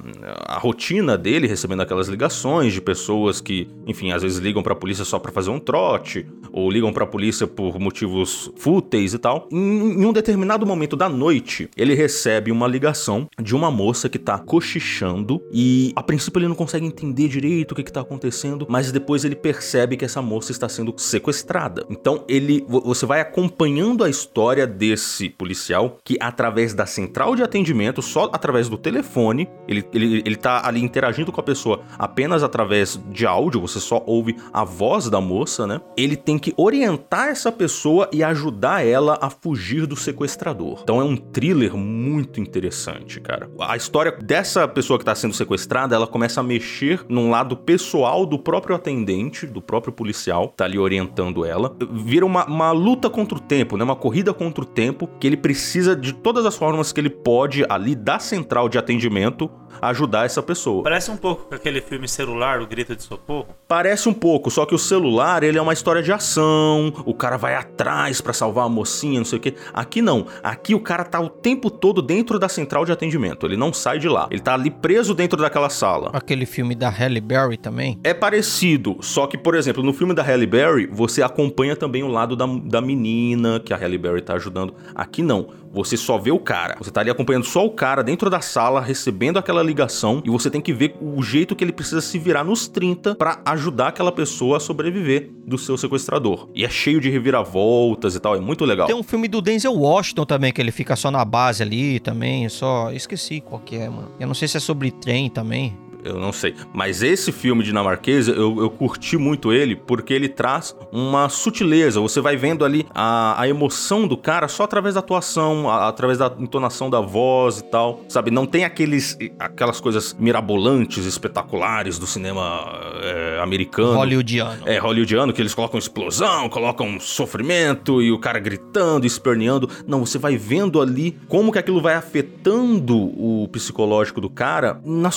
a rotina dele, recebendo aquelas ligações de pessoas que, enfim, às vezes ligam pra polícia só pra fazer um trote, ou ligam pra polícia por motivos fúteis e tal. Em, em um determinado momento da noite, ele recebe uma ligação de uma moça que tá cochichando e a princípio ele não consegue entender direito o que, que tá acontecendo, mas depois ele percebe que essa moça está sendo sequestrada. Então ele você vai acompanhando a história desse policial que através da central de atendimento, só através do telefone, ele, ele, ele tá ali interagindo com a pessoa apenas através de áudio, você só ouve a voz da moça, né? Ele tem que orientar essa pessoa e ajudar ela a fugir do sequestrador. Então é um thriller muito interessante, cara. A história dessa pessoa que tá sendo sequestrada, ela começa a mexer num lado pessoal do próprio atendente, do próprio policial, tá ali orientando ela. Vira uma, uma luta contra o tempo, né? Uma corrida contra o tempo, que ele precisa de todas as formas que ele pode ali da central de atendimento ajudar essa pessoa. Parece um pouco com aquele filme celular, o Grito de Socorro. Parece um pouco, só que o celular, ele é uma história de ação, o cara vai atrás pra salvar a mocinha, não sei o quê. Aqui não. Aqui o cara tá o tempo todo dentro da central de atendimento, ele não sai de lá. Ele tá ali preso dentro daquela sala. Aquele filme da Halle Berry também? É parecido, só que, por exemplo, no filme da Halle Berry, você acompanha também o lado da, da menina que a Halle Berry tá ajudando. Aqui não. Você só vê o cara. Você tá ali acompanhando só o cara dentro da sala, recebendo aquela ligação, e você tem que ver o jeito que ele precisa se virar nos 30 para ajudar aquela pessoa a sobreviver do seu sequestrador. E é cheio de reviravoltas e tal, é muito legal. Tem um filme do Denzel Washington também, que ele fica só na base ali também, só... Esqueci qual que é, mano. Eu não sei se é sobre trem também. Eu não sei. Mas esse filme dinamarquesa, eu, eu curti muito ele porque ele traz uma sutileza. Você vai vendo ali a, a emoção do cara só através da atuação, a, através da entonação da voz e tal. Sabe? Não tem aqueles, aquelas coisas mirabolantes, espetaculares do cinema é, americano. Hollywoodiano. É, hollywoodiano, que eles colocam explosão, colocam sofrimento e o cara gritando, esperneando. Não, você vai vendo ali como que aquilo vai afetando o psicológico do cara nas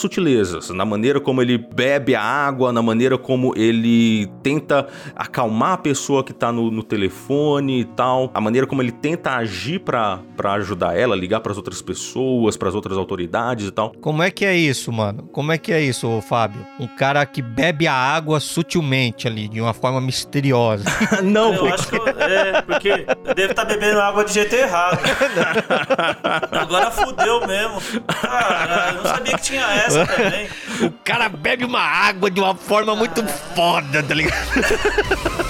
sutilezas na maneira como ele bebe a água, na maneira como ele tenta acalmar a pessoa que tá no, no telefone e tal, a maneira como ele tenta agir para ajudar ela, ligar para as outras pessoas, para as outras autoridades e tal. Como é que é isso, mano? Como é que é isso, Fábio? Um cara que bebe a água sutilmente ali, de uma forma misteriosa. Não, Eu acho que eu- é, porque eu devo estar bebendo água de jeito errado. Agora fudeu mesmo. Cara, eu não sabia que tinha essa também. O cara bebe uma água de uma forma muito foda, tá ligado?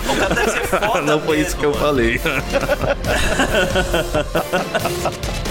O cara deve ser foda Não foi isso que eu falei.